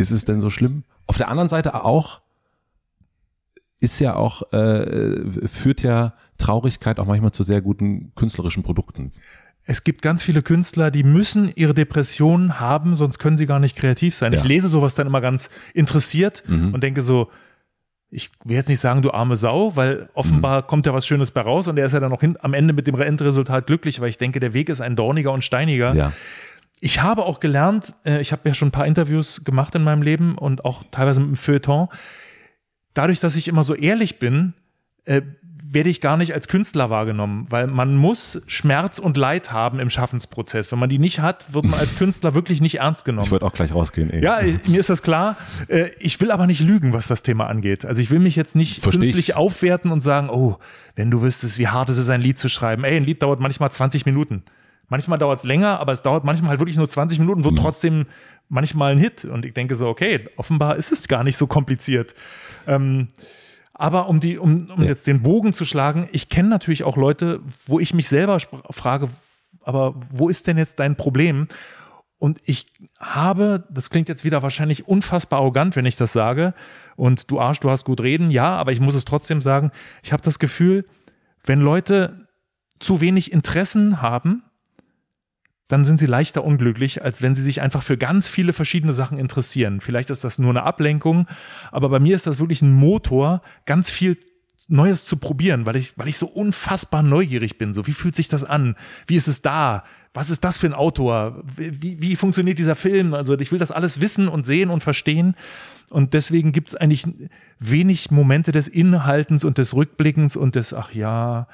ist es denn so schlimm? Auf der anderen Seite auch ist ja auch, äh, führt ja Traurigkeit auch manchmal zu sehr guten künstlerischen Produkten. Es gibt ganz viele Künstler, die müssen ihre Depressionen haben, sonst können sie gar nicht kreativ sein. Ja. Ich lese sowas dann immer ganz interessiert und denke so, ich will jetzt nicht sagen, du arme Sau, weil offenbar kommt ja was Schönes bei raus und er ist ja dann auch hin, am Ende mit dem Endresultat glücklich, weil ich denke, der Weg ist ein dorniger und steiniger. Ja. Ich habe auch gelernt, äh, ich habe ja schon ein paar Interviews gemacht in meinem Leben und auch teilweise mit dem Feuilleton. Dadurch, dass ich immer so ehrlich bin, äh, werde ich gar nicht als Künstler wahrgenommen, weil man muss Schmerz und Leid haben im Schaffensprozess. Wenn man die nicht hat, wird man als Künstler wirklich nicht ernst genommen. Ich wollte auch gleich rausgehen. Ey. Ja, ich, mir ist das klar. Äh, Ich will aber nicht lügen, was das Thema angeht. Also ich will mich jetzt nicht Versteh künstlich ich. aufwerten und sagen, oh, wenn du wüsstest, wie hart es ist, ein Lied zu schreiben. Ey, ein Lied dauert manchmal 20 Minuten. Manchmal dauert es länger, aber es dauert manchmal halt wirklich nur 20 Minuten, Mhm. wird trotzdem manchmal ein Hit. Und ich denke so, okay, offenbar ist es gar nicht so kompliziert. Ähm, aber um die, um, um Ja. jetzt den Bogen zu schlagen, ich kenne natürlich auch Leute, wo ich mich selber frage, aber wo ist denn jetzt dein Problem? Und ich habe, das klingt jetzt wieder wahrscheinlich unfassbar arrogant, wenn ich das sage. Und du Arsch, du hast gut reden, ja, aber ich muss es trotzdem sagen. Ich habe das Gefühl, wenn Leute zu wenig Interessen haben, dann sind sie leichter unglücklich, als wenn sie sich einfach für ganz viele verschiedene Sachen interessieren. Vielleicht ist das nur eine Ablenkung, aber bei mir ist das wirklich ein Motor, ganz viel Neues zu probieren, weil ich, weil ich so unfassbar neugierig bin. So, wie fühlt sich das an? Wie ist es da? Was ist das für ein Autor? Wie, wie funktioniert dieser Film? Also ich will das alles wissen und sehen und verstehen. Und deswegen gibt es eigentlich wenig Momente des Innehaltens und des Rückblickens und des, ach ja,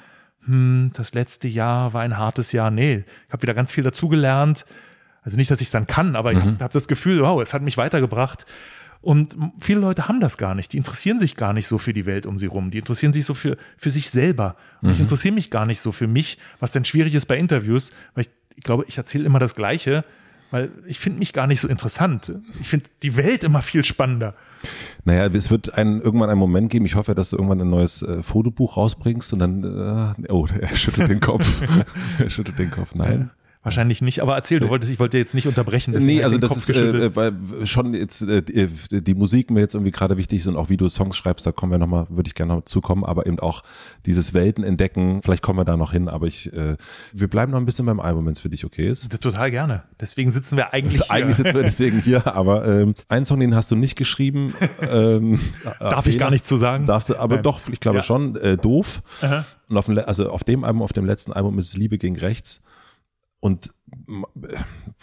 hm, das letzte Jahr war ein hartes Jahr. Nee, ich habe wieder ganz viel dazugelernt. Also nicht, dass ich es dann kann, aber ich habe hab das Gefühl, wow, es hat mich weitergebracht. Und viele Leute haben das gar nicht. Die interessieren sich gar nicht so für die Welt um sie rum. Die interessieren sich so für, für sich selber. Und ich interessiere mich gar nicht so für mich, was dann schwierig ist bei Interviews, weil ich, ich glaube, ich erzähle immer das Gleiche, weil ich finde mich gar nicht so interessant. Ich finde die Welt immer viel spannender. Naja, es wird einen, irgendwann einen Moment geben, ich hoffe, dass du irgendwann ein neues äh, Fotobuch rausbringst und dann, äh, oh, er schüttelt den Kopf. er schüttelt den Kopf. Nein. Wahrscheinlich nicht, aber erzähl, du wolltest, ich wollte jetzt nicht unterbrechen. Nee, also das Kopf ist äh, weil schon jetzt äh, die, Musik mir jetzt irgendwie gerade wichtig ist und auch wie du Songs schreibst, da kommen wir nochmal, würde ich gerne noch zukommen, aber eben auch dieses Welten entdecken, vielleicht kommen wir da noch hin, aber ich, äh, wir bleiben noch ein bisschen beim Album, wenn es für dich okay ist. Total gerne. Deswegen sitzen wir eigentlich hier. Eigentlich sitzen wir deswegen hier, aber ähm, einen Song, den hast du nicht geschrieben. Ähm, Darf ich gar nichts zu sagen? Darfst du, aber Nein. doch, ich glaube Ja. schon, äh, doof. Aha. Und auf dem, also auf dem Album, auf dem letzten Album ist es Liebe gegen Rechts. Und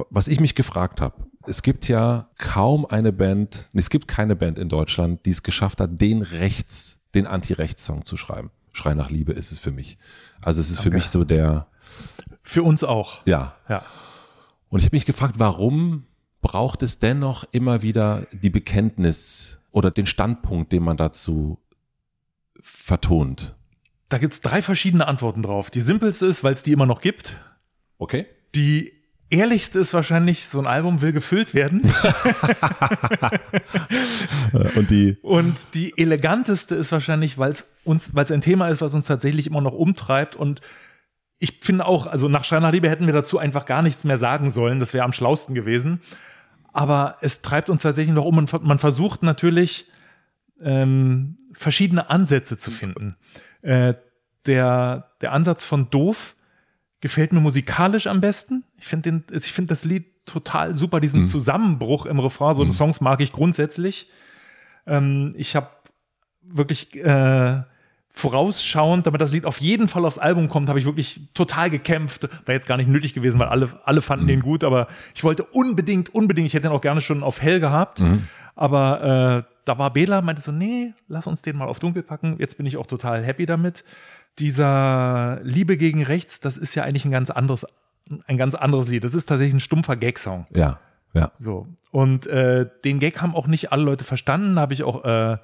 was ich mich gefragt habe, es gibt ja kaum eine Band, es gibt keine Band in Deutschland, die es geschafft hat, den Rechts, den Anti-Rechts-Song zu schreiben. Schrei nach Liebe ist es für mich. Also es ist für Danke. mich so der, Für uns auch. ja. Ja. Und ich habe mich gefragt, warum braucht es dennoch immer wieder die Bekenntnis oder den Standpunkt, den man dazu vertont? Da gibt's drei verschiedene Antworten drauf. Die simpelste ist, weil es die immer noch gibt. Okay? Die ehrlichste ist wahrscheinlich, so ein Album will gefüllt werden. Und die, Und die eleganteste ist wahrscheinlich, weil es uns, weil es ein Thema ist, was uns tatsächlich immer noch umtreibt. Und ich finde auch, also nach Schrei nach Liebe hätten wir dazu einfach gar nichts mehr sagen sollen. Das wäre am schlausten gewesen. Aber es treibt uns tatsächlich noch um und man versucht natürlich ähm, verschiedene Ansätze zu finden. Äh, der, der Ansatz von Doof gefällt mir musikalisch am besten. Ich finde ich finde das Lied total super, diesen Zusammenbruch im Refrain. So eine Songs mag ich grundsätzlich. Ähm, ich habe wirklich äh, vorausschauend, damit das Lied auf jeden Fall aufs Album kommt, habe ich wirklich total gekämpft. War jetzt gar nicht nötig gewesen, weil alle, alle fanden den gut, aber ich wollte unbedingt, unbedingt, ich hätte den auch gerne schon auf hell gehabt. Aber äh, da war Bela, meinte so, nee, lass uns den mal auf dunkel packen. Jetzt bin ich auch total happy damit. Dieser Liebe gegen Rechts, das ist ja eigentlich ein ganz anderes, ein ganz anderes Lied. Das ist tatsächlich ein stumpfer Gag-Song. ja, ja. So. Und äh, den Gag haben auch nicht alle Leute verstanden. Da habe ich auch äh,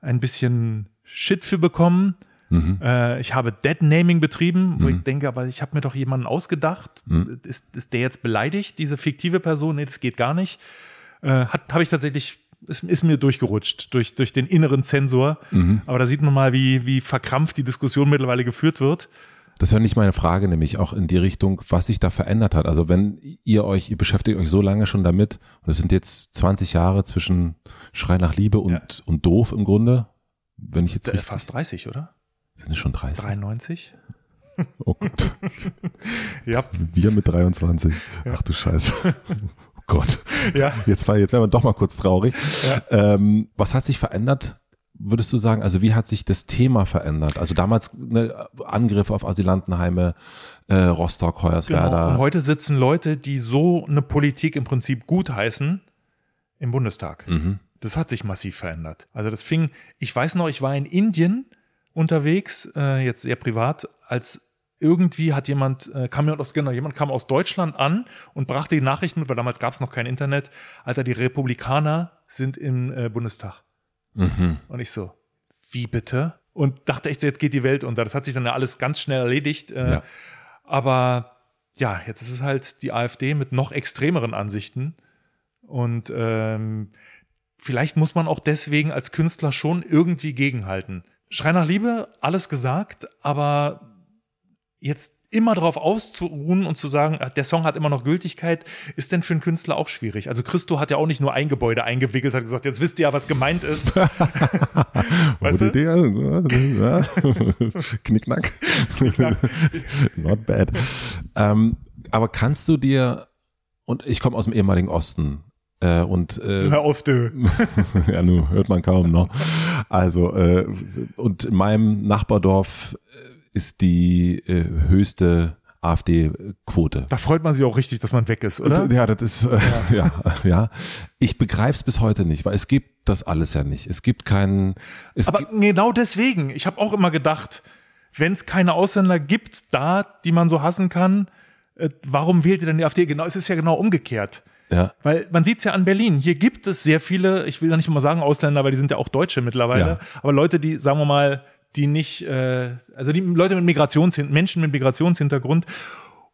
ein bisschen Shit für bekommen. Mhm. Äh, ich habe Dead Naming betrieben, wo ich denke, aber ich habe mir doch jemanden ausgedacht. Mhm. Ist, ist der jetzt beleidigt, diese fiktive Person? Nee, das geht gar nicht. Äh, hat habe ich tatsächlich, ist, ist mir durchgerutscht durch, durch den inneren Zensor. Mhm. Aber da sieht man mal, wie, wie verkrampft die Diskussion mittlerweile geführt wird. Das wäre nicht meine Frage, nämlich auch in die Richtung, was sich da verändert hat. Also wenn ihr euch, ihr beschäftigt euch so lange schon damit, und es sind jetzt 20 Jahre zwischen Schrei nach Liebe und, Ja. und doof im Grunde, wenn ich jetzt Äh, Fast 30, oder? sind es schon 30? 93? Oh Gott, Ja. wir mit 23. Ach du Scheiße. Oh Gott. Ja. Jetzt, war, jetzt werden wir doch mal kurz traurig. Ähm, was hat sich verändert, würdest du sagen? Also wie hat sich das Thema verändert? Also damals ne, Angriffe auf Asylantenheime, äh, Rostock, Hoyerswerda. Genau. Und heute sitzen Leute, die so eine Politik im Prinzip gutheißen, im Bundestag. Mhm. Das hat sich massiv verändert. Also das fing, ich weiß noch, ich war in Indien unterwegs, äh, jetzt sehr privat, als irgendwie hat jemand, äh, kam mir aus, genau, jemand kam aus Deutschland an und brachte die Nachrichten mit, weil damals gab es noch kein Internet. Alter, die Republikaner sind im äh, Bundestag. Mhm. Und ich so, wie bitte? Und dachte echt, so, jetzt geht die Welt unter. Das hat sich dann ja alles ganz schnell erledigt. Äh, Ja. Aber ja, jetzt ist es halt die AfD mit noch extremeren Ansichten. Und ähm, vielleicht muss man auch deswegen als Künstler schon irgendwie gegenhalten. Schrei nach Liebe, alles gesagt, aber jetzt immer darauf auszuruhen und zu sagen, äh, der Song hat immer noch Gültigkeit, ist denn für einen Künstler auch schwierig. Also Christo hat ja auch nicht nur ein Gebäude eingewickelt, hat gesagt, jetzt wisst ihr ja, was gemeint ist. Weißt du? Idee. Ja. Knickknack. Not bad. Ähm, aber kannst du dir, und ich komme aus dem ehemaligen Osten, äh, und äh, Hör auf, du. ja, nun hört man kaum noch. Also, äh, und in meinem Nachbardorf äh, ist die äh, höchste AfD-Quote. Da freut man sich auch richtig, dass man weg ist, oder? Ja, das ist, äh, ja, ja. Ich begreife es bis heute nicht, weil es gibt das alles ja nicht. Es gibt keinen, es Aber gibt, genau deswegen. Ich habe auch immer gedacht, wenn es keine Ausländer gibt, da, die man so hassen kann, äh, warum wählt ihr denn die AfD? Genau, es ist ja genau umgekehrt. ja, Weil man sieht es ja an Berlin. Hier gibt es sehr viele, ich will ja nicht immer sagen Ausländer, weil die sind ja auch Deutsche mittlerweile, Ja. aber Leute, die, sagen wir mal, die nicht, äh, also die Leute mit Migrationshintergrund, Menschen mit Migrationshintergrund.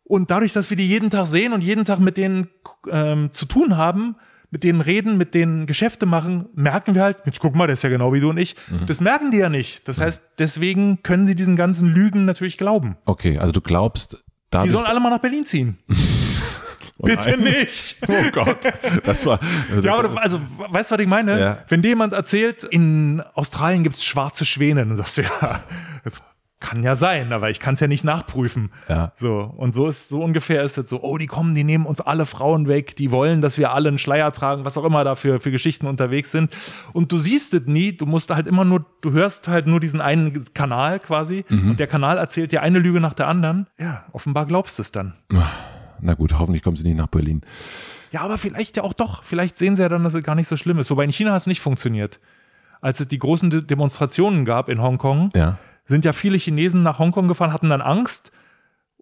Und dadurch, dass wir die jeden Tag sehen und jeden Tag mit denen ähm, zu tun haben, mit denen reden, mit denen Geschäfte machen, merken wir halt, Mensch, guck mal, der ist ja genau wie du und ich. Das merken die ja nicht. Das heißt, deswegen können sie diesen ganzen Lügen natürlich glauben. okay, also du glaubst, Da Die sollen alle mal nach Berlin ziehen. Bitte nein. nicht. Oh Gott, das war. Ja, aber also, weißt du, was ich meine? Ja. Wenn dir jemand erzählt, in Australien gibt's schwarze Schwäne, dann sagst du, ja, das kann ja sein, aber ich kann es ja nicht nachprüfen. Ja. So, und so ist, so ungefähr ist es so, oh, die kommen, die nehmen uns alle Frauen weg, die wollen, dass wir alle einen Schleier tragen, was auch immer da für, für Geschichten unterwegs sind. Und du siehst es nie, du musst halt immer nur, du hörst halt nur diesen einen Kanal quasi Mhm. und der Kanal erzählt dir eine Lüge nach der anderen. Ja, offenbar glaubst du es dann. Na gut, hoffentlich kommen sie nicht nach Berlin. Ja, aber vielleicht ja auch doch. Vielleicht sehen sie ja dann, dass es gar nicht so schlimm ist. Wobei in China hat es nicht funktioniert. Als es die großen De Demonstrationen gab in Hongkong, Ja. sind ja viele Chinesen nach Hongkong gefahren, hatten dann Angst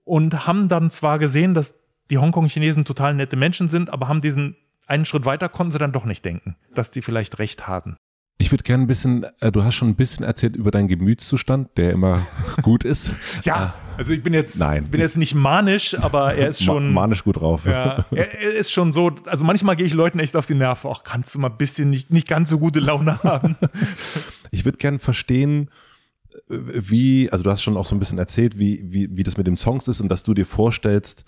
und haben dann zwar gesehen, dass die Hongkong-Chinesen total nette Menschen sind, aber haben diesen einen Schritt weiter konnten sie dann doch nicht denken, dass die vielleicht recht hatten. Ich würde gerne ein bisschen, äh, du hast schon ein bisschen erzählt über deinen Gemütszustand, der immer gut ist. Ja, also ich bin jetzt, Nein. bin jetzt nicht manisch, aber er ist schon. Ma manisch gut drauf. Ja, er, er ist schon so, also manchmal gehe ich Leuten echt auf die Nerven. Ach, kannst du mal ein bisschen nicht, nicht ganz so gute Laune haben? Ich würde gerne verstehen, äh, wie, also du hast schon auch so ein bisschen erzählt, wie, wie, wie das mit dem Songs ist und dass du dir vorstellst,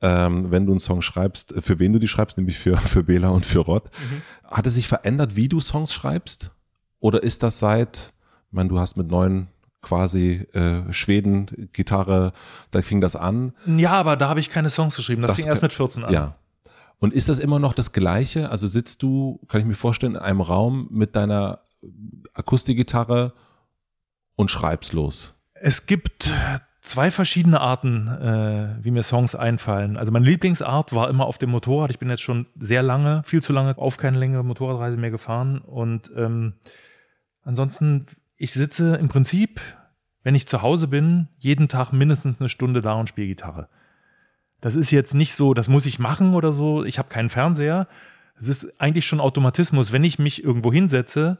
ähm, wenn du einen Song schreibst, äh, für wen du die schreibst, nämlich für, für Bela und für Rod. Hat es sich verändert, wie du Songs schreibst? Oder ist das seit, ich meine, du hast mit neun quasi äh, Schweden Gitarre, da fing das an. Ja, aber da habe ich keine Songs geschrieben. Das, Das fing erst mit 14 an. Ja. Und ist das immer noch das Gleiche? Also sitzt du, kann ich mir vorstellen, in einem Raum mit deiner Akustikgitarre und schreibst los? Es gibt zwei verschiedene Arten, äh, wie mir Songs einfallen. Also meine Lieblingsart war immer auf dem Motorrad. Ich bin jetzt schon sehr lange, viel zu lange auf keine längere Motorradreise mehr gefahren. Und ähm, ansonsten, ich sitze im Prinzip, wenn ich zu Hause bin, jeden Tag mindestens eine Stunde da und spiele Gitarre. Das ist jetzt nicht so, das muss ich machen oder so. Ich habe keinen Fernseher. Es ist eigentlich schon Automatismus. Wenn ich mich irgendwo hinsetze,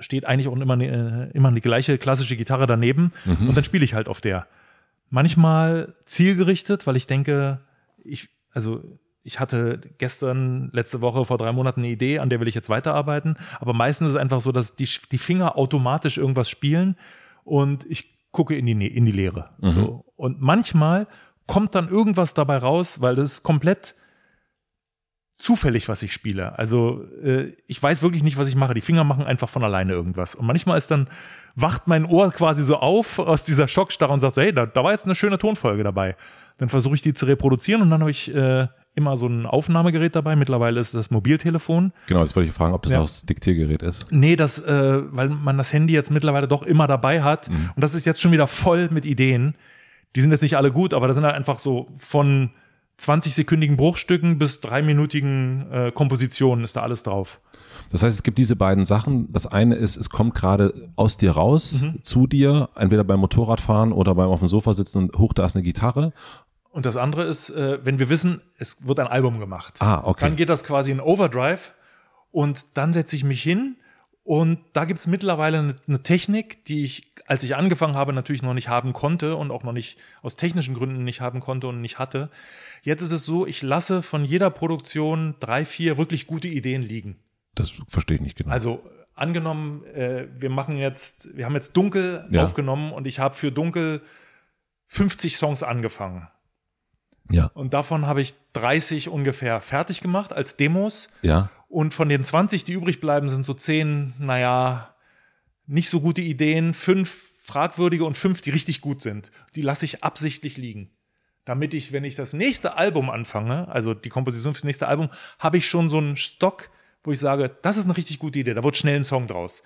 steht eigentlich auch immer, eine, äh, immer eine gleiche klassische Gitarre daneben und dann spiele ich halt auf der. Manchmal zielgerichtet, weil ich denke, ich, also ich hatte gestern, letzte Woche, vor drei Monaten eine Idee, an der will ich jetzt weiterarbeiten. Aber meistens ist es einfach so, dass die, die Finger automatisch irgendwas spielen und ich gucke in die, Ne- in die Leere. So. Und manchmal kommt dann irgendwas dabei raus, weil das ist komplett zufällig, was ich spiele. Also äh, ich weiß wirklich nicht, was ich mache. Die Finger machen einfach von alleine irgendwas. Und manchmal ist dann, wacht mein Ohr quasi so auf aus dieser Schockstarre und sagt so, hey, da, da war jetzt eine schöne Tonfolge dabei. Dann versuche ich die zu reproduzieren und dann habe ich äh, immer so ein Aufnahmegerät dabei. Mittlerweile ist das Mobiltelefon. Genau, das wollte ich fragen, ob das Ja. auch das Diktiergerät ist. Nee, das, äh, weil man das Handy jetzt mittlerweile doch immer dabei hat. Und das ist jetzt schon wieder voll mit Ideen. Die sind jetzt nicht alle gut, aber das sind halt einfach so von 20-sekündigen Bruchstücken bis dreiminütigen äh, Kompositionen ist da alles drauf. Das heißt, es gibt diese beiden Sachen. Das eine ist, es kommt gerade aus dir raus, Mhm. zu dir, entweder beim Motorradfahren oder beim auf dem Sofa sitzen und hoch, da ist eine Gitarre. Und das andere ist, äh, wenn wir wissen, es wird ein Album gemacht. Ah, okay. Dann geht das quasi in Overdrive und dann setze ich mich hin und da gibt's mittlerweile eine, eine Technik, die ich, als ich angefangen habe, natürlich noch nicht haben konnte und auch noch nicht aus technischen Gründen nicht haben konnte und nicht hatte. Jetzt ist es so, ich lasse von jeder Produktion drei, vier wirklich gute Ideen liegen. Das verstehe ich nicht genau. Also angenommen, äh, wir machen jetzt, wir haben jetzt Dunkel Ja. aufgenommen und ich habe für Dunkel 50 Songs angefangen. ja, Und davon habe ich 30 ungefähr fertig gemacht als Demos. ja, Und von den 20, die übrig bleiben, sind so 10, naja, nicht so gute Ideen, fünf fragwürdige und fünf, die richtig gut sind. Die lasse ich absichtlich liegen. Damit ich, wenn ich das nächste Album anfange, also die Komposition fürs nächste Album, habe ich schon so einen Stock, wo ich sage, das ist eine richtig gute Idee, da wird schnell ein Song draus.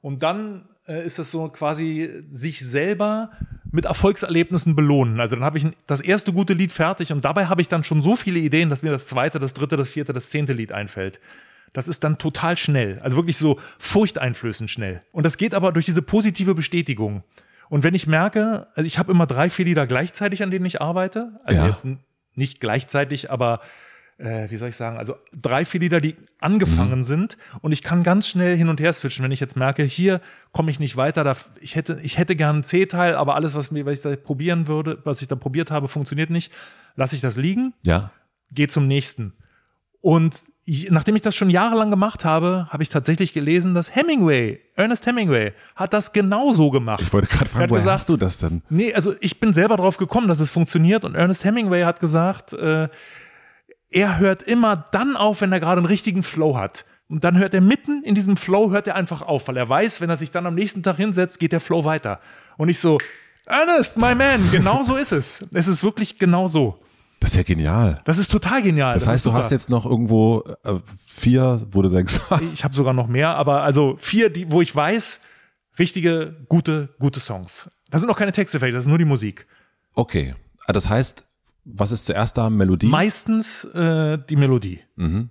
Und dann äh, ist das so quasi sich selber mit Erfolgserlebnissen belohnen. Also dann habe ich das erste gute Lied fertig und dabei habe ich dann schon so viele Ideen, dass mir das zweite, das dritte, das vierte, das zehnte Lied einfällt. Das ist dann total schnell, also wirklich so furchteinflößend schnell. Und das geht aber durch diese positive Bestätigung. Und wenn ich merke, also ich habe immer drei, vier Lieder gleichzeitig, an denen ich arbeite, also Ja. jetzt nicht gleichzeitig, aber äh, wie soll ich sagen, also drei, vier Lieder, die angefangen sind und ich kann ganz schnell hin und her switchen, wenn ich jetzt merke, hier komme ich nicht weiter, da, ich hätte, ich hätte gern einen C-Teil, aber alles, was mir, was ich da probieren würde, was ich da probiert habe, funktioniert nicht, lasse ich das liegen, ja. gehe zum nächsten. Und nachdem ich das schon jahrelang gemacht habe, habe ich tatsächlich gelesen, dass Hemingway, Ernest Hemingway, hat das genauso gemacht. Ich wollte gerade Er fragen, woher gesagt, hast du das denn? Nee, also ich bin selber drauf gekommen, dass es funktioniert und Ernest Hemingway hat gesagt, äh, er hört immer dann auf, wenn er gerade einen richtigen Flow hat. Und dann hört er mitten in diesem Flow, hört er einfach auf, weil er weiß, wenn er sich dann am nächsten Tag hinsetzt, geht der Flow weiter. Und ich so, Ernest, my man, genau so ist es. Es ist wirklich genau so. Das ist ja genial. Das ist total genial. Das, ist heißt, du hast jetzt noch irgendwo äh, vier, wo du denkst, Ich habe sogar noch mehr, aber also vier, die, wo ich weiß, richtige, gute, gute Songs. Da sind noch keine Texte fertig, das ist nur die Musik. okay. Ah, Das heißt, was ist zuerst da? Melodie? Meistens äh, die Melodie. Mhm.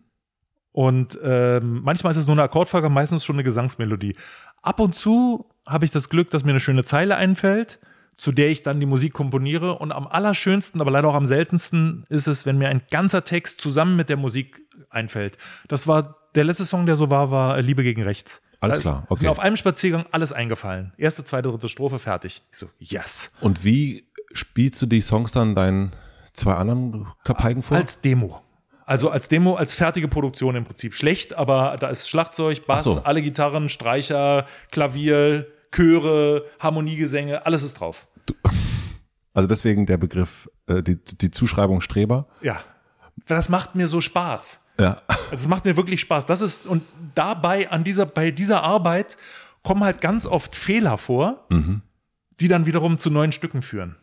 Und ähm, manchmal ist es nur eine Akkordfolge, meistens schon eine Gesangsmelodie. Ab und zu habe ich das Glück, dass mir eine schöne Zeile einfällt, zu der ich dann die Musik komponiere. Und am allerschönsten, aber leider auch am seltensten ist es, wenn mir ein ganzer Text zusammen mit der Musik einfällt. Das war der letzte Song, der so war, war Liebe gegen Rechts. Alles Da- klar, okay. mir Auf einem Spaziergang alles eingefallen. Erste, zweite, dritte Strophe, fertig. Ich so, yes. Und wie spielst du die Songs dann deinen zwei anderen Kapeigen vor? Als Demo. Also als Demo, als fertige Produktion im Prinzip. Schlecht, aber da ist Schlagzeug, Bass, so. alle Gitarren, Streicher, Klavier, Chöre, Harmoniegesänge, alles ist drauf. also deswegen der Begriff, äh, die, die Zuschreibung Streber. Ja. Das macht mir so Spaß. Ja. Also es macht mir wirklich Spaß. Das ist, und dabei, an dieser, bei dieser Arbeit kommen halt ganz oft Fehler vor, die dann wiederum zu neuen Stücken führen.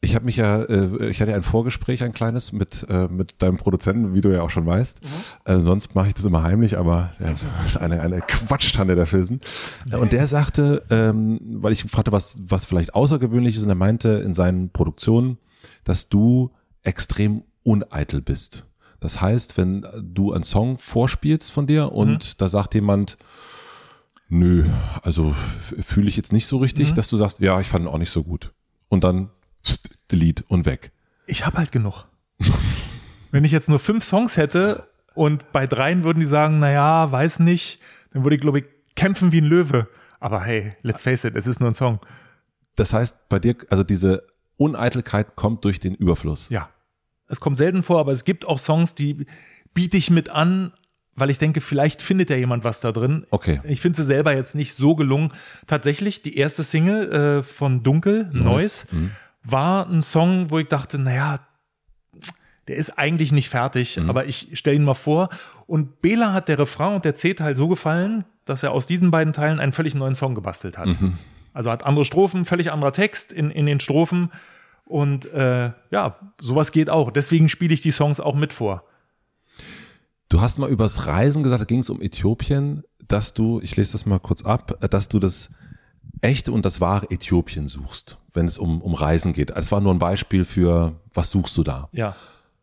Ich habe mich ja, äh, ich hatte ja ein Vorgespräch, ein kleines, mit, äh, mit deinem Produzenten, wie du ja auch schon weißt. Äh, sonst mache ich das immer heimlich, aber ja, das ist eine, eine Quatschtante der Filsen. Äh, Und der sagte, ähm, weil ich fragte, was, was vielleicht außergewöhnlich ist, und er meinte in seinen Produktionen, dass du extrem uneitel bist. Das heißt, wenn du einen Song vorspielst von dir und da sagt jemand, nö, also fühle ich jetzt nicht so richtig, dass du sagst, ja, ich fand ihn auch nicht so gut. Und dann pst, delete und weg. Ich habe halt genug. Wenn ich jetzt nur fünf Songs hätte und bei dreien würden die sagen, naja, weiß nicht, dann würde ich, glaube ich, kämpfen wie ein Löwe. Aber hey, let's face it, es ist nur ein Song. Das heißt, bei dir, also diese Uneitelkeit kommt durch den Überfluss. Ja. Es kommt selten vor, aber es gibt auch Songs, die biete ich mit an, weil ich denke, vielleicht findet ja jemand was da drin. Okay. Ich finde sie selber jetzt nicht so gelungen. Tatsächlich, die erste Single äh, von Dunkel, Noise, war ein Song, wo ich dachte, naja, der ist eigentlich nicht fertig, aber ich stelle ihn mal vor. Und Bela hat der Refrain und der C-Teil so gefallen, dass er aus diesen beiden Teilen einen völlig neuen Song gebastelt hat. Also hat andere Strophen, völlig anderer Text in, in den Strophen. Und äh, ja, sowas geht auch. Deswegen spiele ich die Songs auch mit vor. Du hast mal übers Reisen gesagt, da ging es um Äthiopien, dass du, ich lese das mal kurz ab, dass du das echte und das wahre Äthiopien suchst, wenn es um, um Reisen geht. Es war nur ein Beispiel für, was suchst du da? Ja.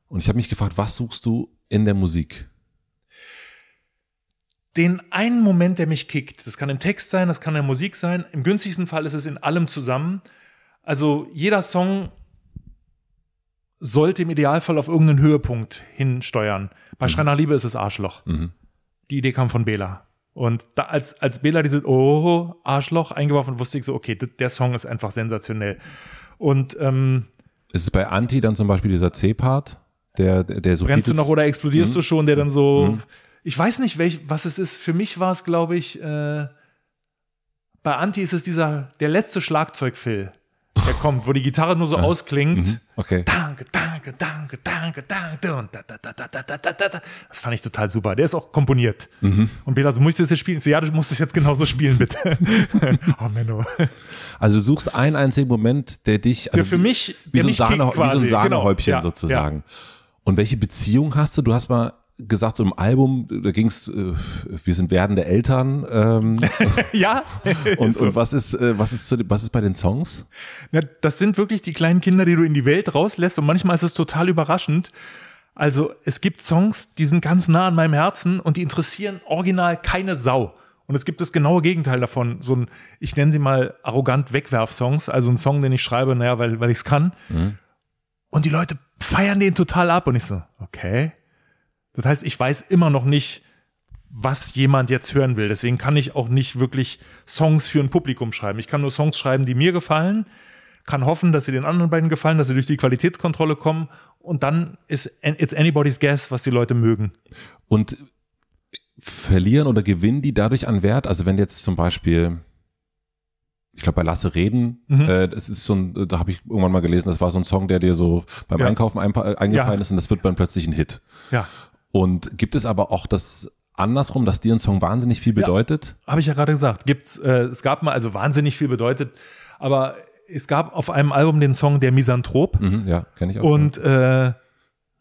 Und ich habe mich gefragt, was suchst du in der Musik? den einen Moment, der mich kickt. Das kann im Text sein, das kann in der Musik sein. Im günstigsten Fall ist es in allem zusammen. Also jeder Song sollte im Idealfall auf irgendeinen Höhepunkt hinsteuern. Bei Schrei nach Liebe ist es Arschloch. Die Idee kam von Bela. Und da, als, als Bela diese Oh, Arschloch eingeworfen wusste ich so, okay, der Song ist einfach sensationell. Und ähm, Ist es bei Anti dann zum Beispiel dieser C-Part, der, der, der so brennst du noch oder explodierst Mhm. du schon, der dann so. Ich weiß nicht, welch, was es ist. Für mich war es, glaube ich, äh, bei Anti ist es dieser, der letzte Schlagzeugfill, der kommt, wo die Gitarre nur so ja. ausklingt. Mhm. Okay. Danke, danke, danke, danke, danke und da, da, da, da, da, da, da, da. Das fand ich total super. Der ist auch komponiert. Mhm. Und Peter, so musst du das jetzt spielen? Ich so, ja, du musst es jetzt genauso spielen, bitte. oh, Menno. Also du suchst einen einzigen Moment, der dich, also der für mich, wie, so ein Sahne, wie so ein genau. Sahnehäubchen genau. ja, sozusagen. Ja. Und welche Beziehung hast du? Du hast mal gesagt, so im Album, da ging es, äh, wir sind werdende Eltern. Ähm, ja. und, so. und was ist, äh, was ist, zu, was ist bei den Songs? Na, das sind wirklich die kleinen Kinder, die du in die Welt rauslässt und manchmal ist es total überraschend. Also es gibt Songs, die sind ganz nah an meinem Herzen und die interessieren original keine Sau. Und es gibt das genaue Gegenteil davon. So ein, ich nenne sie mal arrogant Wegwerf-Songs, also ein Song, den ich schreibe, naja, weil, weil ich es kann. Und die Leute feiern den total ab und ich so, okay. Das heißt, ich weiß immer noch nicht, was jemand jetzt hören will. Deswegen kann ich auch nicht wirklich Songs für ein Publikum schreiben. Ich kann nur Songs schreiben, die mir gefallen, kann hoffen, dass sie den anderen beiden gefallen, dass sie durch die Qualitätskontrolle kommen und dann ist it's anybody's guess, was die Leute mögen. Und verlieren oder gewinnen die dadurch an Wert? Also wenn jetzt zum Beispiel, ich glaube bei Lasse Reden, Mhm. äh, das ist so ein, da habe ich irgendwann mal gelesen, das war so ein Song, der dir so beim Ja. Einkaufen äh, eingefallen Ja. ist und das wird dann plötzlich ein Hit. Ja, Und gibt es aber auch das andersrum, dass dir ein Song wahnsinnig viel Ja. bedeutet? habe ich ja gerade gesagt. Gibt's, äh, es gab mal, also wahnsinnig viel bedeutet, aber es gab auf einem Album den Song Der Misanthrop Mhm, ja, kenne ich auch. und äh,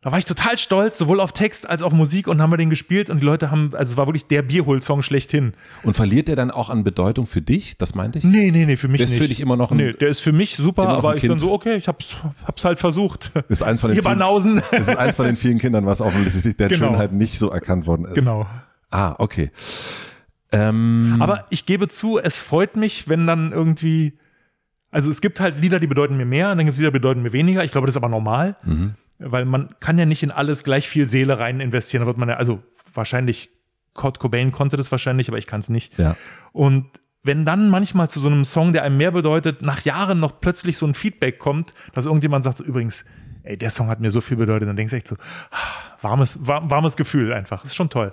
da war ich total stolz, sowohl auf Text als auch Musik und haben wir den gespielt und die Leute haben, also es war wirklich der Bierhol-Song schlechthin. Und verliert der dann auch an Bedeutung für dich? Das meinte ich? Nee, nee, nee, für mich Der ist nicht. für dich immer noch ein- Nee, der ist für mich super, aber ich dann Kind. so, okay, ich hab's, hab's halt versucht. Ist eins von den Hier vielen, Banausen. das ist eins von den vielen Kindern, was offensichtlich der Genau. Schönheit nicht so erkannt worden ist. genau. Ah, okay. Ähm, Aber ich gebe zu, es freut mich, wenn dann irgendwie, also es gibt halt Lieder, die bedeuten mir mehr, und dann gibt es Lieder, die bedeuten mir weniger. Ich glaube, das ist aber normal, Mhm. weil man kann ja nicht in alles gleich viel Seele rein investieren. Da wird man ja, also wahrscheinlich, Kurt Cobain konnte das wahrscheinlich, aber ich kann es nicht. ja. Und wenn dann manchmal zu so einem Song, der einem mehr bedeutet, nach Jahren noch plötzlich so ein Feedback kommt, dass irgendjemand sagt, so, übrigens, ey, der Song hat mir so viel bedeutet, dann denkst du echt so, ah, warmes, war, warmes Gefühl einfach. Das ist schon toll.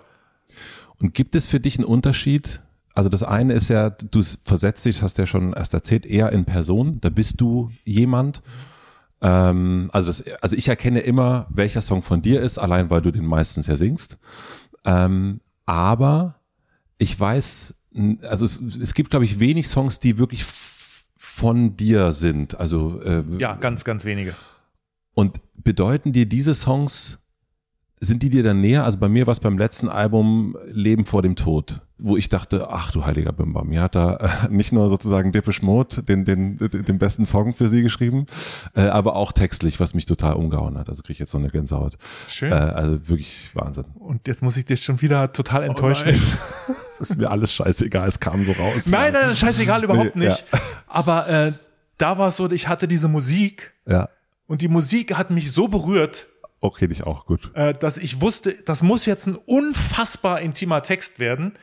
Und gibt es für dich einen Unterschied? Also das eine ist ja, du versetzt dich, hast du ja schon erst erzählt, eher in Person. Da bist du jemand. Ähm, also, das, also ich erkenne immer, welcher Song von dir ist, allein weil du den meistens ja singst. Ähm, aber ich weiß, also es, es gibt, glaube ich, wenig Songs, die wirklich von dir sind. Also äh, Ja, ganz, ganz wenige. Und bedeuten dir diese Songs, sind die dir dann näher? Also bei mir war es beim letzten Album Leben vor dem Tod, wo ich dachte, ach du heiliger Bimba, mir hat da äh, nicht nur sozusagen Depeche Mode den, den, den besten Song für sie geschrieben, äh, aber auch textlich, was mich total umgehauen hat. Also kriege ich jetzt so eine Gänsehaut. Schön. Äh, also wirklich Wahnsinn. Und jetzt muss ich dich schon wieder total enttäuschen. Es ist mir alles scheißegal, es kam so raus. nein, nein, scheißegal, überhaupt Nee, nicht. Aber äh, da war es so, ich hatte diese Musik Ja, und die Musik hat mich so berührt, okay, dich auch gut. äh, dass ich wusste, das muss jetzt ein unfassbar intimer Text werden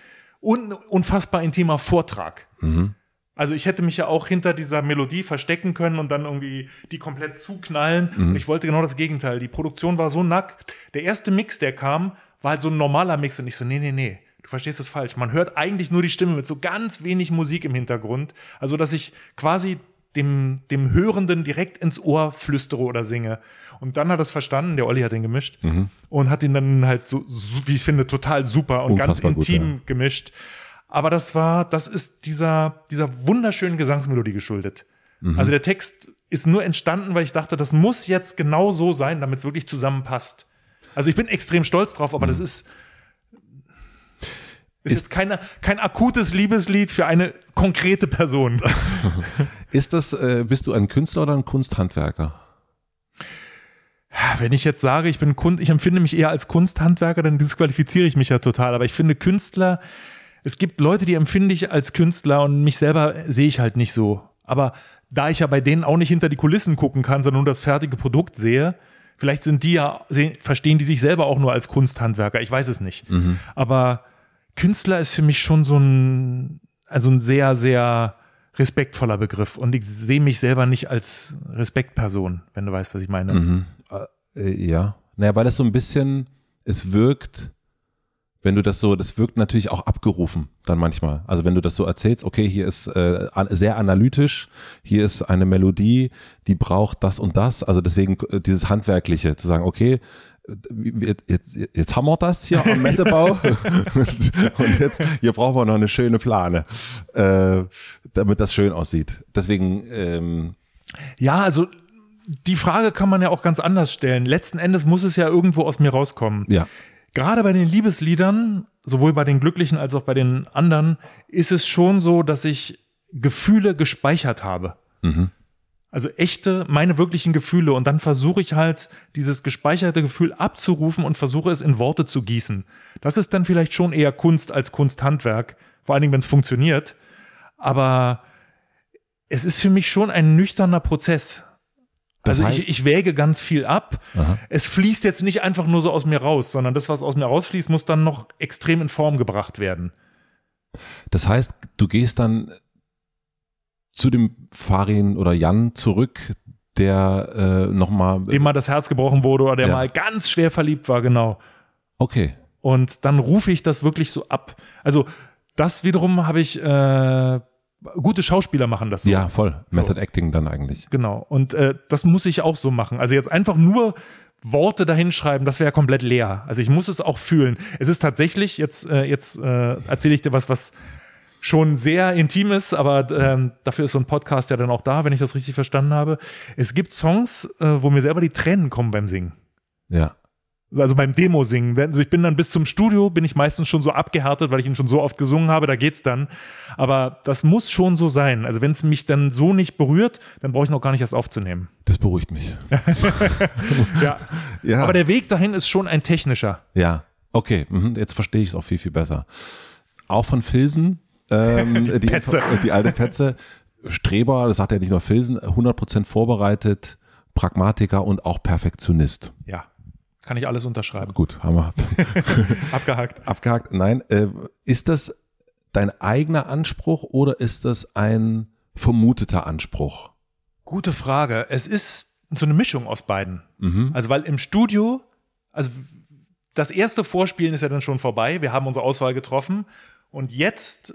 und ein unfassbar intimer Vortrag. Also ich hätte mich ja auch hinter dieser Melodie verstecken können und dann irgendwie die komplett zuknallen. Und ich wollte genau das Gegenteil. Die Produktion war so nackt. Der erste Mix, der kam, war halt so ein normaler Mix und ich so, nee, nee, nee. Du verstehst es falsch. Man hört eigentlich nur die Stimme mit so ganz wenig Musik im Hintergrund. Also, dass ich quasi dem, dem Hörenden direkt ins Ohr flüstere oder singe. Und dann hat er es verstanden, der Olli hat den gemischt und hat ihn dann halt so, so, wie ich finde, total super und Unfassbar ganz gut, intim ja. gemischt. Aber das war, das ist dieser, dieser wunderschönen Gesangsmelodie geschuldet. Mhm. Also der Text ist nur entstanden, weil ich dachte, das muss jetzt genau so sein, damit es wirklich zusammenpasst. Also ich bin extrem stolz drauf, aber das ist, ist, Mhm. Ist- keine, kein akutes Liebeslied für eine konkrete Person. Ist das, äh, bist du ein Künstler oder ein Kunsthandwerker? Wenn ich jetzt sage, ich bin Kunst, ich empfinde mich eher als Kunsthandwerker, dann disqualifiziere ich mich ja total. Aber ich finde Künstler, es gibt Leute, die empfinde ich als Künstler und mich selber sehe ich halt nicht so. Aber da ich ja bei denen auch nicht hinter die Kulissen gucken kann, sondern nur das fertige Produkt sehe, vielleicht sind die ja, verstehen die sich selber auch nur als Kunsthandwerker. Ich weiß es nicht. Aber Künstler ist für mich schon so ein, also ein sehr, sehr respektvoller Begriff. Und ich sehe mich selber nicht als Respektperson, wenn du weißt, was ich meine. Äh, ja. Naja, weil das so ein bisschen, es wirkt, wenn du das so, das wirkt natürlich auch abgerufen dann manchmal. Also wenn du das so erzählst, okay, hier ist äh, sehr analytisch, hier ist eine Melodie, die braucht das und das. Also deswegen äh, dieses Handwerkliche, zu sagen, okay, äh, jetzt, jetzt haben wir das hier am Messebau und jetzt hier brauchen wir noch eine schöne Plane, äh, damit das schön aussieht. Deswegen, ähm, Ja, also die Frage kann man ja auch ganz anders stellen. Letzten Endes muss es ja irgendwo aus mir rauskommen. ja, Gerade bei den Liebesliedern, sowohl bei den glücklichen als auch bei den anderen, ist es schon so, dass ich Gefühle gespeichert habe. Also echte, meine wirklichen Gefühle. Und dann versuche ich halt, dieses gespeicherte Gefühl abzurufen und versuche es in Worte zu gießen. Das ist dann vielleicht schon eher Kunst als Kunsthandwerk. Vor allen Dingen, wenn es funktioniert. Aber es ist für mich schon ein nüchterner Prozess. Das Also ich, ich wäge ganz viel ab. Aha. Es fließt jetzt nicht einfach nur so aus mir raus, sondern das, was aus mir rausfließt, muss dann noch extrem in Form gebracht werden. Das heißt, du gehst dann zu dem Farin oder Jan zurück, der äh, nochmal. Dem mal das Herz gebrochen wurde oder der Ja. mal ganz schwer verliebt war, genau. Okay. Und dann rufe ich das wirklich so ab. Also das wiederum habe ich, äh, gute Schauspieler machen das so. Ja, voll. Method Acting dann eigentlich. Genau. Und äh, das muss ich auch so machen. Also jetzt einfach nur Worte dahinschreiben, das wäre komplett leer. Also ich muss es auch fühlen. Es ist tatsächlich, jetzt, äh, jetzt äh, erzähle ich dir was, was schon sehr intim ist, aber ähm, dafür ist so ein Podcast ja dann auch da, wenn ich das richtig verstanden habe. Es gibt Songs, äh, wo mir selber die Tränen kommen beim Singen. Ja. Also beim Demo-Singen. Wenn- Also ich bin dann bis zum Studio, bin ich meistens schon so abgehärtet, weil ich ihn schon so oft gesungen habe, da geht's dann. Aber das muss schon so sein. Also wenn es mich dann so nicht berührt, dann brauche ich noch gar nicht erst aufzunehmen. Das beruhigt mich. Ja. Ja. Aber der Weg dahin ist schon ein technischer. Ja, okay, mhm, jetzt verstehe ich es auch viel, viel besser. Auch von Filsen, ähm, die, Petze. die alte Petze, Streber, das sagt ja nicht nur Filsen, 100% vorbereitet, Pragmatiker und auch Perfektionist. Ja. Kann ich alles unterschreiben. Gut, haben wir Abgehakt. abgehakt. Nein, äh, ist das dein eigener Anspruch oder ist das ein vermuteter Anspruch? Gute Frage. Es ist so eine Mischung aus beiden. Mhm. Also weil im Studio, also das erste Vorspielen ist ja dann schon vorbei. Wir haben unsere Auswahl getroffen. Und jetzt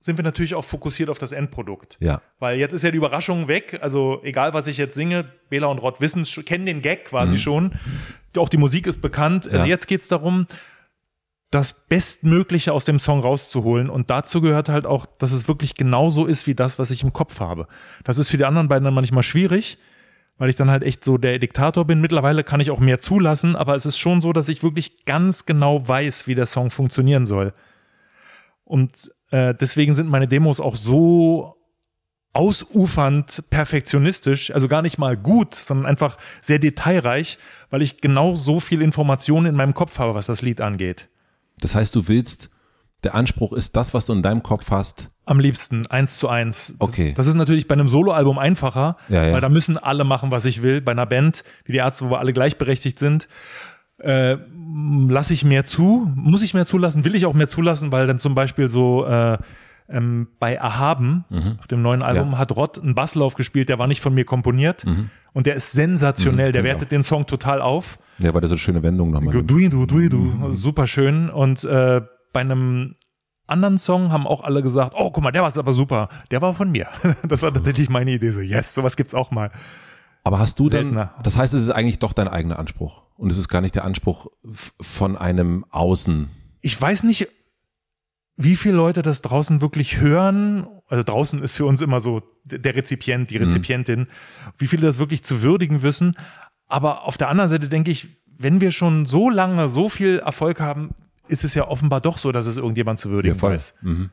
sind wir natürlich auch fokussiert auf das Endprodukt. Ja, Weil jetzt ist ja die Überraschung weg. Also egal, was ich jetzt singe, Bela und Rod wissen, kennen den Gag quasi schon. Auch die Musik ist bekannt. Also Mhm. Ja. jetzt geht's darum, das Bestmögliche aus dem Song rauszuholen. Und dazu gehört halt auch, dass es wirklich genauso ist wie das, was ich im Kopf habe. Das ist für die anderen beiden dann manchmal schwierig, weil ich dann halt echt so der Diktator bin. Mittlerweile kann ich auch mehr zulassen, aber es ist schon so, dass ich wirklich ganz genau weiß, wie der Song funktionieren soll. Und äh, deswegen sind meine Demos auch so ausufernd perfektionistisch, also gar nicht mal gut, sondern einfach sehr detailreich, weil ich genau so viel Informationen in meinem Kopf habe, was das Lied angeht. das heißt, du willst, der Anspruch ist das, was du in deinem Kopf hast. Am liebsten eins zu eins. Das, Okay. Das ist natürlich bei einem Soloalbum einfacher, Ja, ja. weil da müssen alle machen, was ich will. Bei einer Band wie die Ärzte, wo wir alle gleichberechtigt sind, äh, lasse ich mehr zu, muss ich mehr zulassen, will ich auch mehr zulassen, weil dann zum Beispiel so äh, ähm, bei Erhaben auf dem neuen Album Mhm. Ja. Mhm. hat Rott einen Basslauf gespielt, der war nicht von mir komponiert und der ist sensationell, der genau. wertet den Song total auf. Ja, weil der so eine schöne Wendung nochmal. Du, du, du, du, Mhm. super schön und äh, bei einem anderen Song haben auch alle gesagt, oh, guck mal, der war aber super. Der war von mir. Das war tatsächlich meine Idee. So, yes, sowas gibt's auch mal. Aber hast du Seltener. das heißt, es ist eigentlich doch dein eigener Anspruch. Und es ist gar nicht der Anspruch von einem Außen. Ich weiß nicht, wie viele Leute das draußen wirklich hören. Also draußen ist für uns immer so der Rezipient, die Rezipientin, wie viele das wirklich zu würdigen wissen. Aber auf der anderen Seite denke ich, wenn wir schon so lange so viel Erfolg haben, ist es ja offenbar doch so, dass es irgendjemand zu würdigen weiß. Mhm.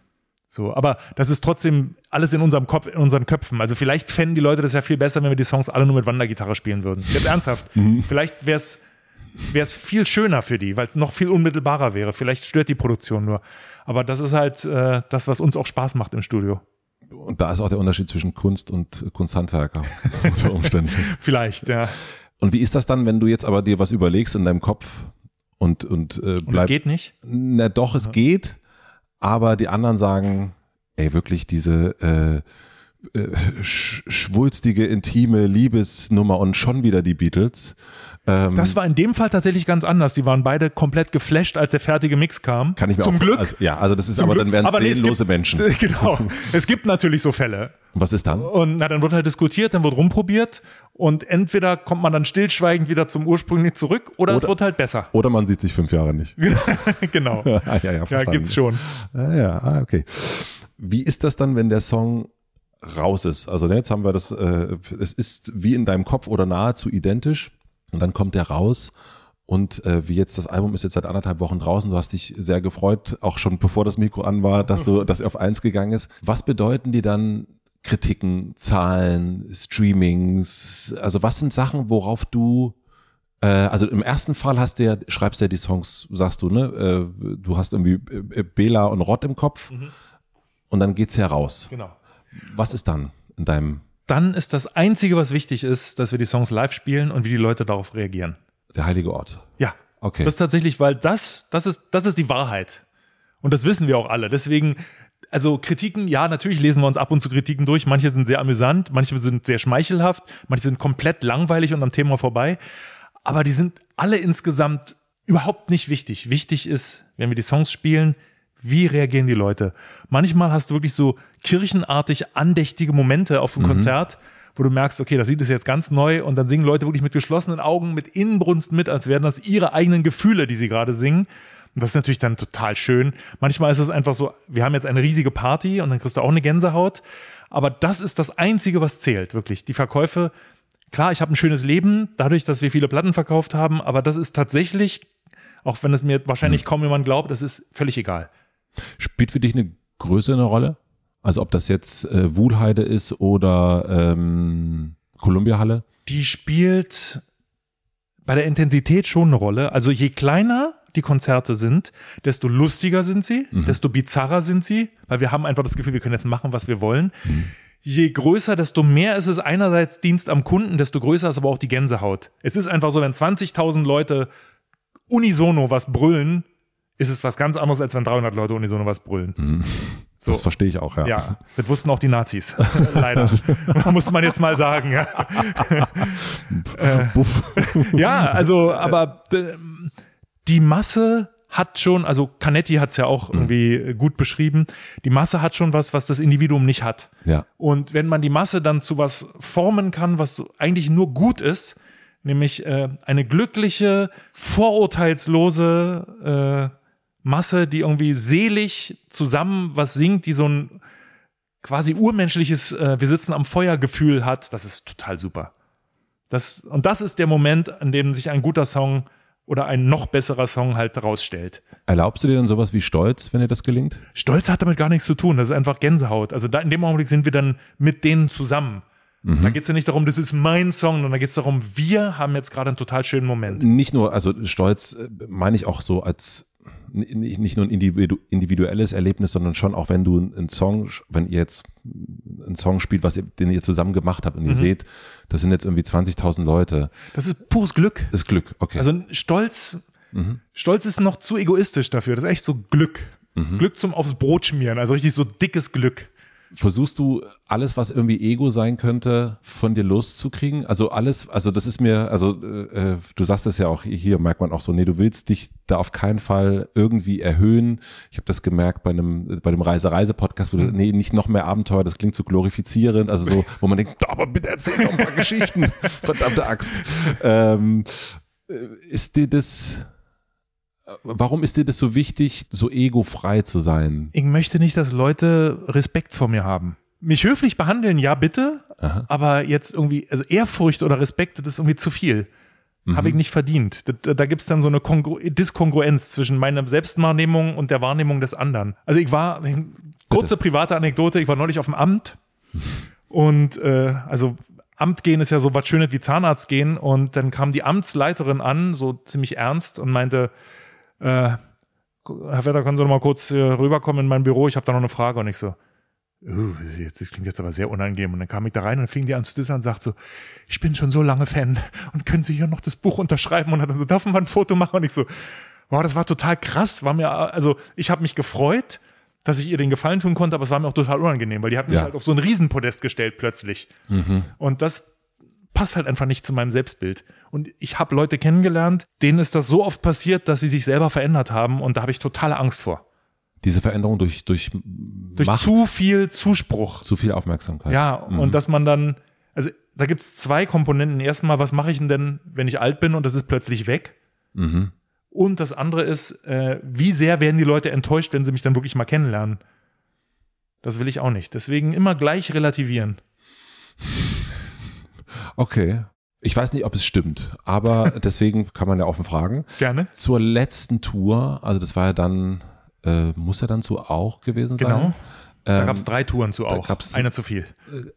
So, aber das ist trotzdem alles in unserem Kopf, in unseren Köpfen. Also vielleicht fänden die Leute das ja viel besser, wenn wir die Songs alle nur mit Wandergitarre spielen würden. Jetzt ernsthaft. Vielleicht wäre es wäre es viel schöner für die, weil es noch viel unmittelbarer wäre. Vielleicht stört die Produktion nur. Aber das ist halt äh, das, was uns auch Spaß macht im Studio. Und da ist auch der Unterschied zwischen Kunst und Kunsthandwerker unter Umständen. Vielleicht, ja. Und wie ist das dann, wenn du jetzt aber dir was überlegst in deinem Kopf und, und, äh, Und bleib, es geht nicht. Na doch, es geht, aber die anderen sagen, ey, wirklich diese äh, äh, sch schwulstige, intime Liebesnummer und schon wieder die Beatles. Ähm, Das war in dem Fall tatsächlich ganz anders. Die waren beide komplett geflasht, als der fertige Mix kam. kann ich mir Zum auch, Glück. Also, ja, also das ist, Zum aber Glück. dann wären es nee, es seelenlose gibt- Menschen. Genau. Es gibt natürlich so Fälle. Und was ist dann? Und na, dann wird halt diskutiert, dann wird rumprobiert und entweder kommt man dann stillschweigend wieder zum ursprünglich zurück oder, es Oder- wird halt besser. Oder man sieht sich fünf Jahre nicht. genau. ah, ja, ja, Ja, verstanden. gibt's schon. Ah, ja, ah, okay. Wie ist das dann, wenn der Song raus ist? Also ne, jetzt haben wir das, äh, es ist wie in deinem Kopf oder nahezu identisch und dann kommt der raus und äh, wie jetzt das Album ist jetzt seit anderthalb Wochen draußen, du hast dich sehr gefreut, auch schon bevor das Mikro an war, dass du, dass er auf eins gegangen ist. Was bedeuten die dann Kritiken, Zahlen, Streamings? Also was sind Sachen, worauf du äh, also im ersten Fall hast du ja, schreibst ja die Songs, sagst du, ne? Äh, du hast irgendwie Bela und Rott im Kopf und dann geht's ja raus. Genau. Was ist dann in deinem, Dann ist das Einzige, was wichtig ist, dass wir die Songs live spielen und wie die Leute darauf reagieren. der heilige Ort? Ja. Okay. Das ist tatsächlich, weil das, das ist, das ist die Wahrheit. Und das wissen wir auch alle. Deswegen, also Kritiken, ja, natürlich lesen wir uns ab und zu Kritiken durch. Manche sind sehr amüsant, manche sind sehr schmeichelhaft, manche sind komplett langweilig und am Thema vorbei. Aber die sind alle insgesamt überhaupt nicht wichtig. Wichtig ist, wenn wir die Songs spielen, wie reagieren die Leute? Manchmal hast du wirklich so kirchenartig andächtige Momente auf dem Mhm. Konzert, wo du merkst, okay, das sieht es jetzt ganz neu und dann singen Leute wirklich mit geschlossenen Augen, mit Inbrunst mit, als wären das ihre eigenen Gefühle, die sie gerade singen. Und das ist natürlich dann total schön. Manchmal ist es einfach so, wir haben jetzt eine riesige Party und dann kriegst du auch eine Gänsehaut. Aber das ist das Einzige, was zählt, wirklich. Die Verkäufe, klar, ich habe ein schönes Leben, dadurch, dass wir viele Platten verkauft haben, aber das ist tatsächlich, auch wenn es mir wahrscheinlich kaum jemand glaubt, das ist völlig egal. Spielt für dich eine Größe eine Rolle? Also ob das jetzt äh, Wuhlheide ist oder ähm, Columbia Halle? Die spielt bei der Intensität schon eine Rolle. Also je kleiner die Konzerte sind, desto lustiger sind sie, desto bizarrer sind sie, weil wir haben einfach das Gefühl, wir können jetzt machen, was wir wollen. Je größer, desto mehr ist es einerseits Dienst am Kunden, desto größer ist aber auch die Gänsehaut. Es ist einfach so, wenn 20.000 Leute unisono was brüllen, ist es was ganz anderes, als wenn 300 Leute unisono was brüllen. So. Das verstehe ich auch, ja. Ja, das wussten auch die Nazis. Leider. Muss man jetzt mal sagen, ja. Buff. Ja, also, aber äh, die Masse hat schon, also Canetti hat es ja auch irgendwie gut beschrieben, die Masse hat schon was, was das Individuum nicht hat. Ja. Und wenn man die Masse dann zu was formen kann, was so eigentlich nur gut ist, nämlich äh, eine glückliche, vorurteilslose äh, Masse, die irgendwie selig zusammen was singt, die so ein quasi urmenschliches äh, Wir sitzen am Feuer-Gefühl hat, das ist total super. Das, und das ist der Moment, an dem sich ein guter Song oder ein noch besserer Song halt herausstellt. Erlaubst du dir dann sowas wie Stolz, wenn dir das gelingt? Stolz hat damit gar nichts zu tun. Das ist einfach Gänsehaut. Also da in dem Augenblick sind wir dann mit denen zusammen. Da geht es ja nicht darum, das ist mein Song, sondern da geht es darum, wir haben jetzt gerade einen total schönen Moment. Nicht nur, also Stolz äh, meine ich auch so als nicht nur ein individu individuelles Erlebnis, sondern schon auch wenn du einen Song, wenn ihr jetzt einen Song spielt, was ihr, den ihr zusammen gemacht habt und ihr seht, das sind jetzt irgendwie 20.000 Leute, Das ist pures Glück. ist Glück, okay. Also Stolz, Stolz ist noch zu egoistisch dafür. Das ist echt so Glück. Glück zum aufs Brot schmieren, also richtig so dickes Glück. Versuchst du alles, was irgendwie Ego sein könnte, von dir loszukriegen? Also alles, also das ist mir, also äh, äh, du sagst es ja auch, hier merkt man auch so, nee, du willst dich da auf keinen Fall irgendwie erhöhen. Ich habe das gemerkt bei einem bei dem Reise-Reise-Podcast, wo du, nee, nicht noch mehr Abenteuer, das klingt zu glorifizierend, also so, wo man denkt, aber bitte erzähl doch ein paar Geschichten, verdammte Axt. Ähm, äh, ist dir das, warum ist dir das so wichtig, so egofrei zu sein? Ich möchte nicht, dass Leute Respekt vor mir haben. Mich höflich behandeln, ja bitte, Aha. aber jetzt irgendwie, also Ehrfurcht oder Respekt, das ist irgendwie zu viel. Habe ich nicht verdient. Da, da gibt es dann so eine Kongru Diskongruenz zwischen meiner Selbstwahrnehmung und der Wahrnehmung des anderen. Also ich war, kurze private Anekdote, ich war neulich auf dem Amt und äh, also Amt gehen ist ja so was Schönes wie Zahnarzt gehen und dann kam die Amtsleiterin an, so ziemlich ernst und meinte, äh, Herr Vetter, können Sie noch mal kurz äh, rüberkommen in mein Büro? Ich habe da noch eine Frage und ich so, uh, jetzt, das klingt jetzt aber sehr unangenehm. Und dann kam ich da rein und dann fing die an zu dissen und sagt so, ich bin schon so lange Fan und können Sie hier noch das Buch unterschreiben? Und hat dann so, darf man ein Foto machen? Und ich so, wow, das war total krass. War mir, also ich habe mich gefreut, dass ich ihr den Gefallen tun konnte, aber es war mir auch total unangenehm, weil die hat mich Ja. halt auf so ein Riesenpodest gestellt plötzlich. Und das passt halt einfach nicht zu meinem Selbstbild. Und ich habe Leute kennengelernt, denen ist das so oft passiert, dass sie sich selber verändert haben und da habe ich totale Angst vor. Diese Veränderung durch, durch, Durch Macht, zu viel Zuspruch. zu viel Aufmerksamkeit. Ja, und dass man dann, also da gibt es zwei Komponenten. Erstmal, was mache ich denn denn, wenn ich alt bin und das ist plötzlich weg? Mhm. Und das andere ist, äh, wie sehr werden die Leute enttäuscht, wenn sie mich dann wirklich mal kennenlernen? Das will ich auch nicht. Deswegen immer gleich relativieren. Okay. Ich weiß nicht, ob es stimmt, aber deswegen kann man ja offen fragen. Gerne. Zur letzten Tour, also das war ja dann, äh, muss ja dann so auch gewesen sein. Genau. Da Ähm, gab es drei Touren zu auch. gab's- Eine zu viel.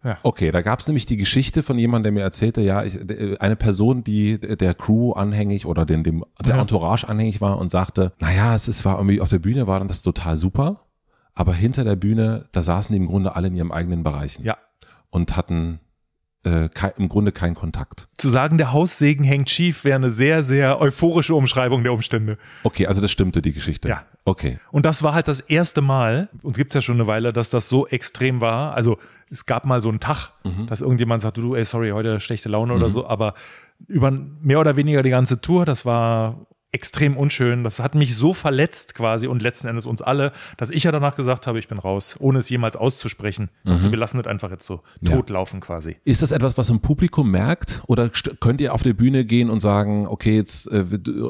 Ja. Okay, da gab es nämlich die Geschichte von jemandem, der mir erzählte, ja, ich, äh, eine Person, die der Crew anhängig oder dem, dem der Ja. Entourage anhängig war und sagte, naja, es ist, war irgendwie auf der Bühne war dann das total super, aber hinter der Bühne, da saßen die im Grunde alle in ihren eigenen Bereichen Ja. und hatten äh, kei- im Grunde kein Kontakt. Zu sagen, der Haussegen hängt schief, wäre eine sehr, sehr euphorische Umschreibung der Umstände. Okay, also das stimmte, die Geschichte. Ja. Okay. Und das war halt das erste Mal, uns gibt's ja schon eine Weile, dass das so extrem war. Also es gab mal so einen Tag, dass irgendjemand sagte, du, ey, sorry, heute schlechte Laune oder so, aber über mehr oder weniger die ganze Tour, das war extrem unschön. Das hat mich so verletzt quasi und letzten Endes uns alle, dass ich ja danach gesagt habe, ich bin raus, ohne es jemals auszusprechen. Also wir lassen das einfach jetzt so Ja. totlaufen quasi. Ist das etwas, was im Publikum merkt? Oder könnt ihr auf der Bühne gehen und sagen, okay, jetzt, äh, du-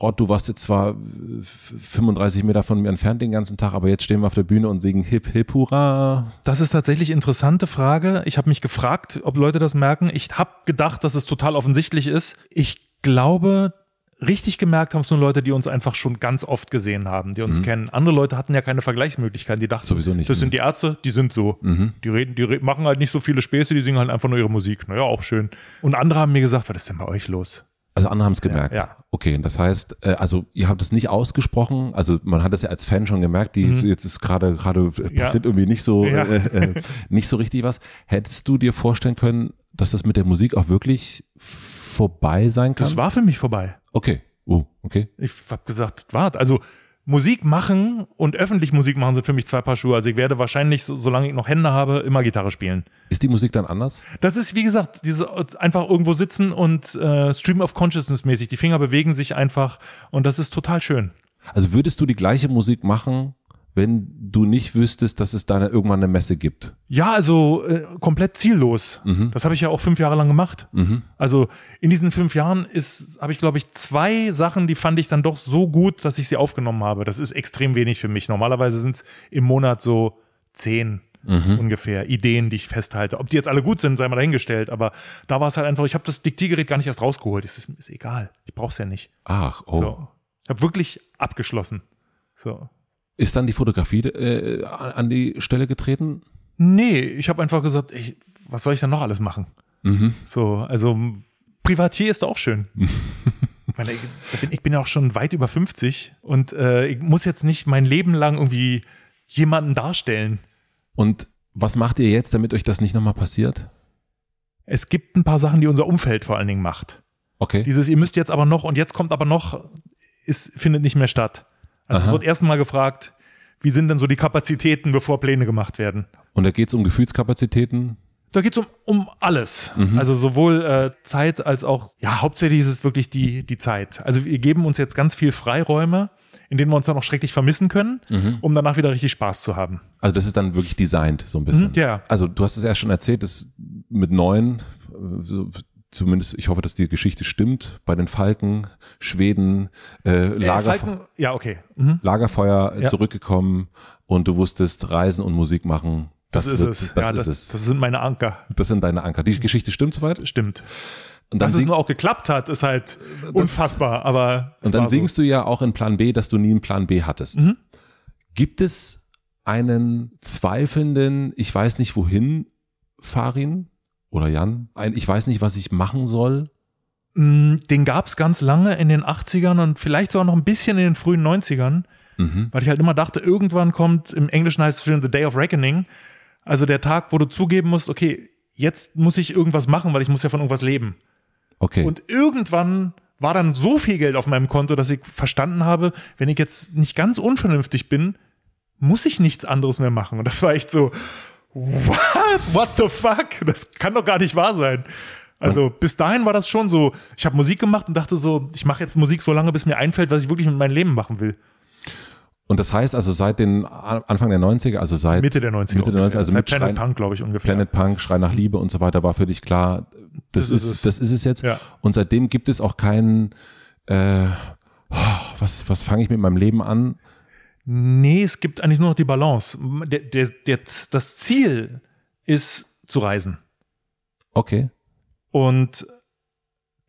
Rod, du warst jetzt zwar äh, 35 Meter von mir entfernt den ganzen Tag, aber jetzt stehen wir auf der Bühne und singen Hip Hip Hurra. Das ist tatsächlich interessante Frage. Ich habe mich gefragt, ob Leute das merken. Ich habe gedacht, dass es total offensichtlich ist. Ich glaube, richtig gemerkt haben es nur Leute, die uns einfach schon ganz oft gesehen haben, die uns kennen. Andere Leute hatten ja keine Vergleichsmöglichkeiten. Die dachten, Sowieso nicht, das ne? sind die Ärzte, die sind so. Die reden, die re machen halt nicht so viele Späße, die singen halt einfach nur ihre Musik. Naja, auch schön. Und andere haben mir gesagt, was ist denn bei euch los? Also andere haben es gemerkt. Ja, ja. Okay, das heißt, äh, also ihr habt es nicht ausgesprochen, also man hat es ja als Fan schon gemerkt, die jetzt ist gerade gerade Mhm. Ja. passiert irgendwie nicht so Ja. äh, äh, nicht so richtig was. Hättest du dir vorstellen können, dass das mit der Musik auch wirklich vorbei sein kann? Das war für mich vorbei. Okay. Oh, okay. Ich habe gesagt, wart, also Musik machen und öffentlich Musik machen sind für mich zwei Paar Schuhe. Also ich werde wahrscheinlich, so, solange ich noch Hände habe, immer Gitarre spielen. Ist die Musik dann anders? Das ist, wie gesagt, diese einfach irgendwo sitzen und äh, Stream of Consciousness mäßig. Die Finger bewegen sich einfach und das ist total schön. Also würdest du die gleiche Musik machen, wenn du nicht wüsstest, dass es da irgendwann eine Messe gibt? Ja, also äh, komplett ziellos. Das habe ich ja auch fünf Jahre lang gemacht. Also in diesen fünf Jahren ist, habe ich, glaube ich, zwei Sachen, die fand ich dann doch so gut, dass ich sie aufgenommen habe. Das ist extrem wenig für mich. Normalerweise sind es im Monat so zehn ungefähr Ideen, die ich festhalte. Ob die jetzt alle gut sind, sei mal dahingestellt. Aber da war es halt einfach, ich habe das Diktiergerät gar nicht erst rausgeholt. Es ist, ist egal. Ich brauche es ja nicht. Ach, oh. So. Ich habe wirklich abgeschlossen. So. Ist dann die Fotografie äh, an die Stelle getreten? Nee, ich habe einfach gesagt, ich, was soll ich denn noch alles machen? So, also Privatier ist auch schön. ich, meine, ich, bin, ich bin ja auch schon weit über 50 und äh, ich muss jetzt nicht mein Leben lang irgendwie jemanden darstellen. Und was macht ihr jetzt, damit euch das nicht nochmal passiert? Es gibt ein paar Sachen, die unser Umfeld vor allen Dingen macht. Okay. Dieses, ihr müsst jetzt aber noch und jetzt kommt aber noch, ist, findet nicht mehr statt. Also Aha. es wird erstmal gefragt, wie sind denn so die Kapazitäten, bevor Pläne gemacht werden? Und da geht es um Gefühlskapazitäten. Da geht's um, um alles. Mhm. Also sowohl äh, Zeit als auch, ja, hauptsächlich ist es wirklich die, die Zeit. Also wir geben uns jetzt ganz viel Freiräume, in denen wir uns dann auch schrecklich vermissen können, Mhm. um danach wieder richtig Spaß zu haben. Also das ist dann wirklich designt, so ein bisschen. Mhm, ja. Also du hast es erst schon erzählt, dass mit neun, äh, so, zumindest, ich hoffe, dass die Geschichte stimmt, bei den Falken, Schweden, äh, Äh, Falken, ja, okay. Mhm. Lagerfeuer äh, Ja. zurückgekommen und du wusstest, Reisen und Musik machen. Das, ist wird, es. Das ja, ist das, es. das sind meine Anker. Das sind deine Anker. Die Geschichte stimmt soweit? Stimmt. Und dann, Dass es nur auch geklappt hat, ist halt unfassbar, aber und dann singst du ja auch in Plan B, dass du nie einen Plan B hattest. Mhm. Gibt es einen zweifelnden, ich weiß nicht wohin, Farin oder Jan? Ein, ich weiß nicht, was ich machen soll. Mm, Den gab's ganz lange in den 80ern und vielleicht sogar noch ein bisschen in den frühen 90ern, Mhm. weil ich halt immer dachte, irgendwann kommt, im Englischen heißt es schon The Day of Reckoning, also der Tag, wo du zugeben musst, okay, jetzt muss ich irgendwas machen, weil ich muss ja von irgendwas leben. Okay. Und irgendwann war dann so viel Geld auf meinem Konto, dass ich verstanden habe, wenn ich jetzt nicht ganz unvernünftig bin, muss ich nichts anderes mehr machen. Und das war echt so, what? What the fuck? Das kann doch gar nicht wahr sein. Also bis dahin war das schon so, ich habe Musik gemacht und dachte so, ich mache jetzt Musik so lange, bis mir einfällt, was ich wirklich mit meinem Leben machen will. Und das heißt also seit den Anfang der 90er, also seit Mitte der 90er. Mitte der 90er, ungefähr. also mit Planet Schrein, Punk, glaube ich, ungefähr. Planet Punk, Schrei nach Liebe und so weiter war für dich klar, das, Das ist ist, es. das ist es jetzt. Ja. Und seitdem gibt es auch keinen, äh, oh, was, was fange ich mit meinem Leben an? Nee, es gibt eigentlich nur noch die Balance. Der, der, der, das Ziel ist zu reisen. Okay. Und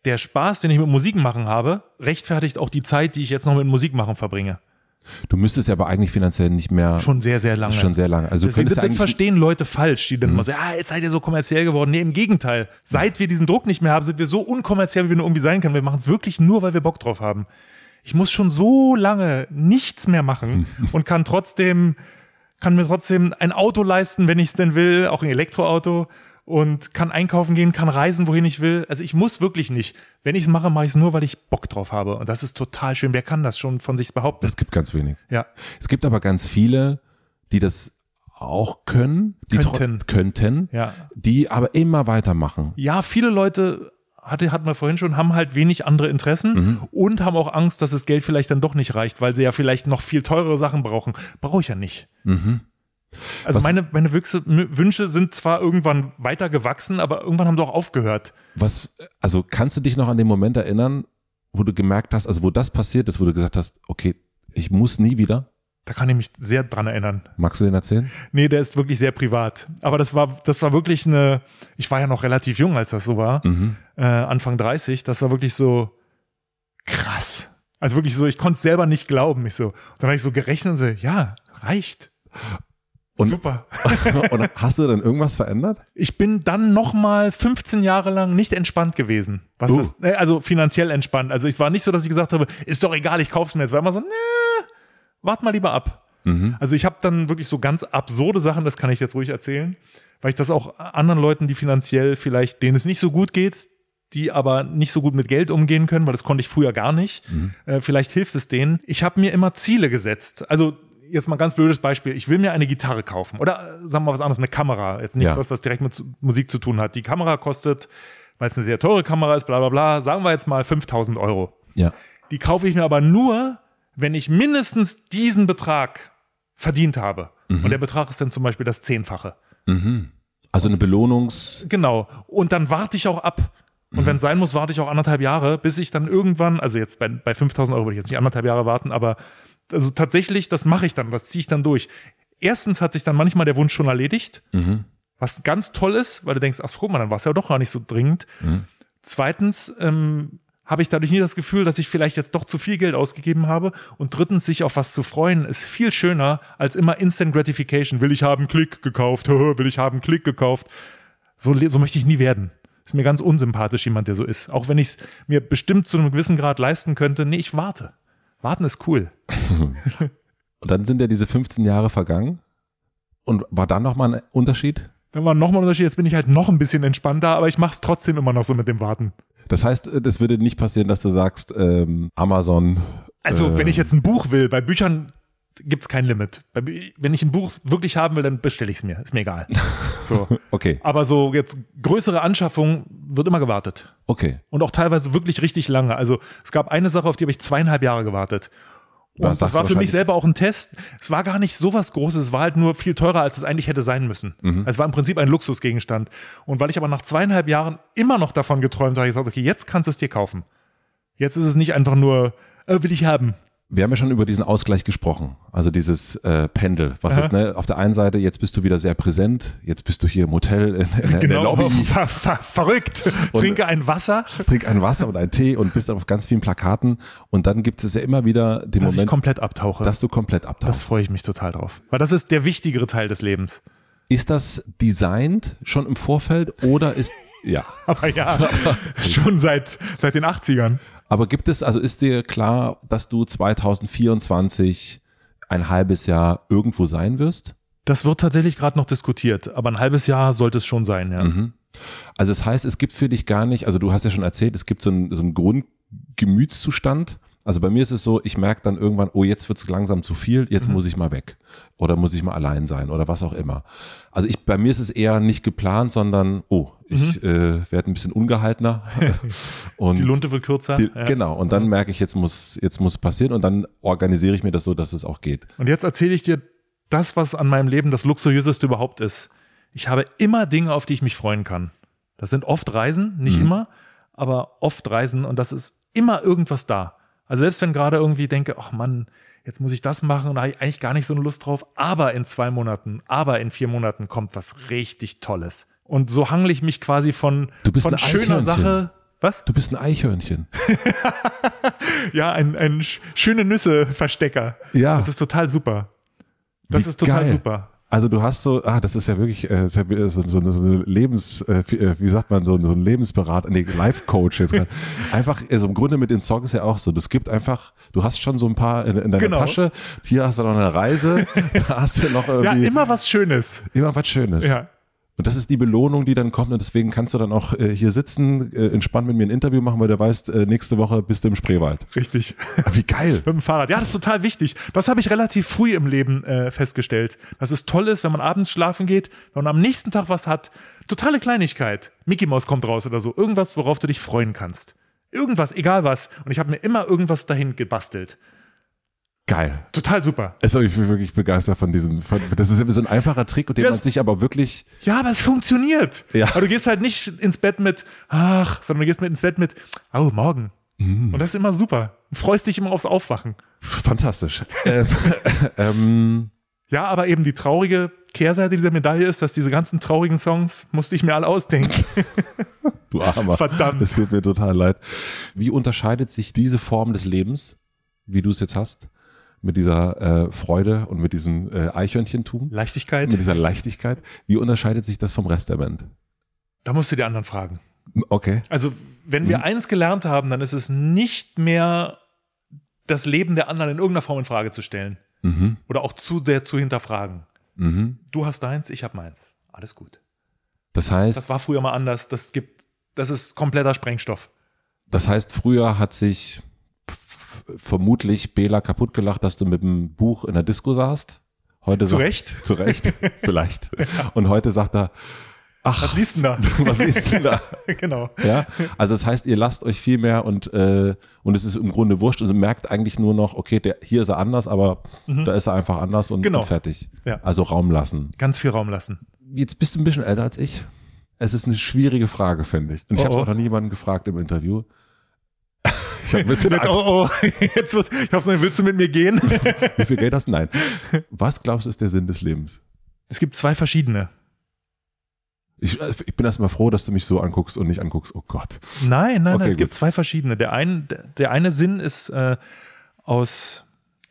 der Spaß, den ich mit Musik machen habe, rechtfertigt auch die Zeit, die ich jetzt noch mit Musik machen verbringe. Du müsstest ja aber eigentlich finanziell nicht mehr, Schon sehr, sehr lange. schon sehr lange. Also Deswegen, das, das verstehen Leute falsch, die dann immer sagen, ja, jetzt seid ihr so kommerziell geworden. Nee, im Gegenteil. Seit wir diesen Druck nicht mehr haben, sind wir so unkommerziell, wie wir nur irgendwie sein können. Wir machen es wirklich nur, weil wir Bock drauf haben. Ich muss schon so lange nichts mehr machen und kann trotzdem, kann mir trotzdem ein Auto leisten, wenn ich es denn will, auch ein Elektroauto und kann einkaufen gehen, kann reisen, wohin ich will. Also ich muss wirklich nicht. Wenn ich es mache, mache ich es nur, weil ich Bock drauf habe. Und das ist total schön. Wer kann das schon von sich behaupten? Es gibt ganz wenig. Ja. Es gibt aber ganz viele, die das auch können, die Könnten. könnten, Ja. die aber immer weitermachen. Ja, viele Leute, hatte, hatten wir vorhin schon, haben halt wenig andere Interessen und haben auch Angst, dass das Geld vielleicht dann doch nicht reicht, weil sie ja vielleicht noch viel teurere Sachen brauchen. Brauche ich ja nicht. Also Was- meine, meine Wüchse, Wünsche sind zwar irgendwann weiter gewachsen, aber irgendwann haben doch aufgehört. Was, also kannst du dich noch an den Moment erinnern, wo du gemerkt hast, also wo das passiert ist, wo du gesagt hast, okay, ich muss nie wieder? Da kann ich mich sehr dran erinnern. Magst du den erzählen? Nee, der ist wirklich sehr privat. Aber das war, das war wirklich eine, ich war ja noch relativ jung, als das so war, Mhm. äh, Anfang 30, das war wirklich so krass. Also wirklich so, ich konnte es selber nicht glauben. Ich so, dann habe ich so gerechnet und so, ja, reicht. Und- Super. Und hast du dann irgendwas verändert? Ich bin dann nochmal 15 Jahre lang nicht entspannt gewesen. Was Oh. das, äh, also finanziell entspannt. Also es war nicht so, dass ich gesagt habe, ist doch egal, ich kauf's mir jetzt. War immer so, nee, wart mal lieber ab. Mhm. Also ich habe dann wirklich so ganz absurde Sachen, das kann ich jetzt ruhig erzählen, weil ich das auch anderen Leuten, die finanziell vielleicht, denen es nicht so gut geht, die aber nicht so gut mit Geld umgehen können, weil das konnte ich früher gar nicht. Äh, vielleicht hilft es denen. Ich habe mir immer Ziele gesetzt. Also jetzt mal ein ganz blödes Beispiel. Ich will mir eine Gitarre kaufen oder äh, sagen wir mal was anderes, eine Kamera. Jetzt nichts, Ja. was, was direkt mit Musik zu tun hat. Die Kamera kostet, weil es eine sehr teure Kamera ist, bla bla bla, sagen wir jetzt mal 5000 Euro. Ja. Die kaufe ich mir aber nur, wenn ich mindestens diesen Betrag verdient habe. Und der Betrag ist dann zum Beispiel das Zehnfache. Also eine Belohnungs, Genau. Und dann warte ich auch ab. Und wenn es sein muss, warte ich auch anderthalb Jahre, bis ich dann irgendwann, also jetzt bei, bei 5000 Euro würde ich jetzt nicht anderthalb Jahre warten, aber also tatsächlich, das mache ich dann, das ziehe ich dann durch. Erstens hat sich dann manchmal der Wunsch schon erledigt, was ganz toll ist, weil du denkst, ach guck mal, dann war es ja doch gar nicht so dringend. Zweitens ähm, habe ich dadurch nie das Gefühl, dass ich vielleicht jetzt doch zu viel Geld ausgegeben habe. Und drittens, sich auf was zu freuen, ist viel schöner als immer Instant Gratification. Will ich haben, Klick gekauft, will ich haben, Klick gekauft. So, so möchte ich nie werden. Ist mir ganz unsympathisch, jemand, der so ist. Auch wenn ich es mir bestimmt zu einem gewissen Grad leisten könnte. Nee, ich warte. Warten ist cool. und dann sind ja diese 15 Jahre vergangen. Und war dann nochmal ein Unterschied? Dann war nochmal ein Unterschied. Jetzt bin ich halt noch ein bisschen entspannter, aber ich mache es trotzdem immer noch so mit dem Warten. Das heißt, äh, das würde nicht passieren, dass du sagst, ähm, Amazon. Also, äh, wenn ich jetzt ein Buch will, bei Büchern gibt's kein Limit. Wenn ich ein Buch wirklich haben will, dann bestelle ich es mir. Ist mir egal. So. Okay, Aber so jetzt größere Anschaffung wird immer gewartet. okay. Und auch teilweise wirklich richtig lange. Also es gab eine Sache, auf die habe ich zweieinhalb Jahre gewartet. Und Da das war für mich selber auch ein Test. Es war gar nicht so was Großes, es war halt nur viel teurer, als es eigentlich hätte sein müssen. Mhm. Es war im Prinzip ein Luxusgegenstand. Und weil ich aber nach zweieinhalb Jahren immer noch davon geträumt habe, habe ich gesagt, okay, jetzt kannst du es dir kaufen. Jetzt ist es nicht einfach nur, äh, will ich haben. Wir haben ja schon über diesen Ausgleich gesprochen, also dieses äh, Pendel. Was Aha. ist, ne? Auf der einen Seite, jetzt bist du wieder sehr präsent, jetzt bist du hier im Hotel in, in, in der Lobby, Genau. Ver, ver, verrückt. Trinke ein Wasser, trink ein Wasser und einen Tee und bist auf ganz vielen Plakaten. Und dann gibt es ja immer wieder den dass ich Moment, komplett abtauche. dass du komplett das abtauchst. freue ich mich total drauf. Weil das ist der wichtigere Teil des Lebens. Ist das designt schon im Vorfeld oder ist, ja. Aber ja, schon seit, seit den 80ern. Aber gibt es, also ist dir klar, dass du 2024 ein halbes Jahr irgendwo sein wirst? Das wird tatsächlich gerade noch diskutiert, aber ein halbes Jahr sollte es schon sein, ja. Mhm. Also das heißt, es gibt für dich gar nicht, also du hast ja schon erzählt, es gibt so einen, so einen Grundgemütszustand. Also bei mir ist es so, ich merke dann irgendwann, oh, jetzt wird es langsam zu viel, jetzt muss ich mal weg. Oder muss ich mal allein sein oder was auch immer. Also ich, bei mir ist es eher nicht geplant, sondern, oh, ich äh, werde ein bisschen ungehaltener. und Die Lunte wird kürzer. die, ja. Genau. Und dann merke ich, jetzt muss, jetzt muss es passieren und dann organisiere ich mir das so, dass es auch geht. Und jetzt erzähle ich dir das, was an meinem Leben das luxuriöseste überhaupt ist. Ich habe immer Dinge, auf die ich mich freuen kann. Das sind oft Reisen, nicht Mhm. immer, aber oft Reisen und das ist immer irgendwas da. Also selbst wenn gerade irgendwie denke, ach Mann, jetzt muss ich das machen und da habe ich eigentlich gar nicht so eine Lust drauf, aber in zwei Monaten, aber in vier Monaten kommt was richtig Tolles. Und so hangle ich mich quasi von, von schöner. Sache. Was? Du bist ein Eichhörnchen. Ja, ein, ein sch- schöne Nüsse-Verstecker. Ja. Das ist total super. Das Wie ist total geil. Also Also du hast so, ah, das ist ja wirklich äh, ja wieder so, so, eine- so eine Lebens, äh, wie äh, wie sagt man, so, so ein Lebensberater, nee, Life-Coach jetzt. gerade. einfach, also im Grunde mit den Songs ist ja auch so, das gibt einfach, du hast schon so ein paar in, in deiner Genau. Tasche, hier hast du noch eine Reise, da hast du noch Ja, irgendwie immer was Schönes. immer was Schönes. Ja. Und das ist die Belohnung, die dann kommt und deswegen kannst du dann auch äh, hier sitzen, äh, entspannt mit mir ein Interview machen, weil du weißt, äh, nächste Woche bist du im Spreewald. Richtig. Wie geil. Mit dem Fahrrad. Ja, das ist total wichtig. Das habe ich relativ früh im Leben äh, festgestellt. Dass es toll ist, wenn man abends schlafen geht, wenn man am nächsten Tag was hat. Totale Kleinigkeit. Mickey Mouse kommt raus oder so. Irgendwas, worauf du dich freuen kannst. Irgendwas, egal was. Und ich habe mir immer irgendwas dahin gebastelt. Geil. Total super. Also ich bin wirklich begeistert von diesem, von, das ist so ein einfacher Trick, und den Das- man sich aber wirklich, Ja, aber es funktioniert. Ja. Aber du gehst halt nicht ins Bett mit, ach, sondern du gehst mit ins Bett mit, oh, morgen. Mm. Und das ist immer super. Du freust dich immer aufs Aufwachen. fantastisch. ähm, ähm, Ja, aber eben die traurige Kehrseite dieser Medaille ist, dass diese ganzen traurigen Songs musste ich mir alle ausdenken. du Armer. Verdammt. Es tut mir total leid. Wie unterscheidet sich diese Form des Lebens, wie du es jetzt hast, mit dieser äh, Freude und mit diesem äh, Eichhörnchentum, Leichtigkeit. mit dieser Leichtigkeit, wie unterscheidet sich das vom Rest der Band? Da musst du die anderen fragen. Okay. Also, wenn wir Mhm. eins gelernt haben, dann ist es nicht mehr das Leben der anderen in irgendeiner Form in Frage zu stellen. Mhm. Oder auch zu sehr zu hinterfragen. Mhm. Du hast deins, ich hab meins. Alles gut. Das heißt, Das war früher mal anders. Das gibt, das ist kompletter Sprengstoff. das heißt, früher hat sich vermutlich Bela kaputt gelacht, dass du mit dem Buch in der Disco saßt. Heute Zu sagt- Recht? Zu Recht, vielleicht. Und heute sagt er, ach, Was liest denn da? was liest du da? genau. Ja, also das heißt, ihr lasst euch viel mehr und, äh, und es ist im Grunde wurscht und ihr merkt eigentlich nur noch, okay, der, hier ist er anders, aber da ist er einfach anders und, Mhm. Genau. und fertig. Ja. Also Raum lassen. Ganz viel Raum lassen. Jetzt bist du ein bisschen älter als ich. Es ist eine schwierige Frage, finde ich. Und ich Oh, habe es oh. auch noch nie jemanden gefragt im Interview. Ich habe ein bisschen Jetzt, Angst. oh, oh, jetzt wird, ich hoffe, willst du mit mir gehen? Wie viel Geld hast du? Nein. Was glaubst du ist der Sinn des Lebens? Es gibt zwei verschiedene. Ich, äh, ich bin erstmal froh, dass du mich so anguckst und nicht anguckst, oh Gott. Nein, nein, Okay, nein, es gibt gut. zwei verschiedene. Der, ein, der, der eine Sinn ist äh, aus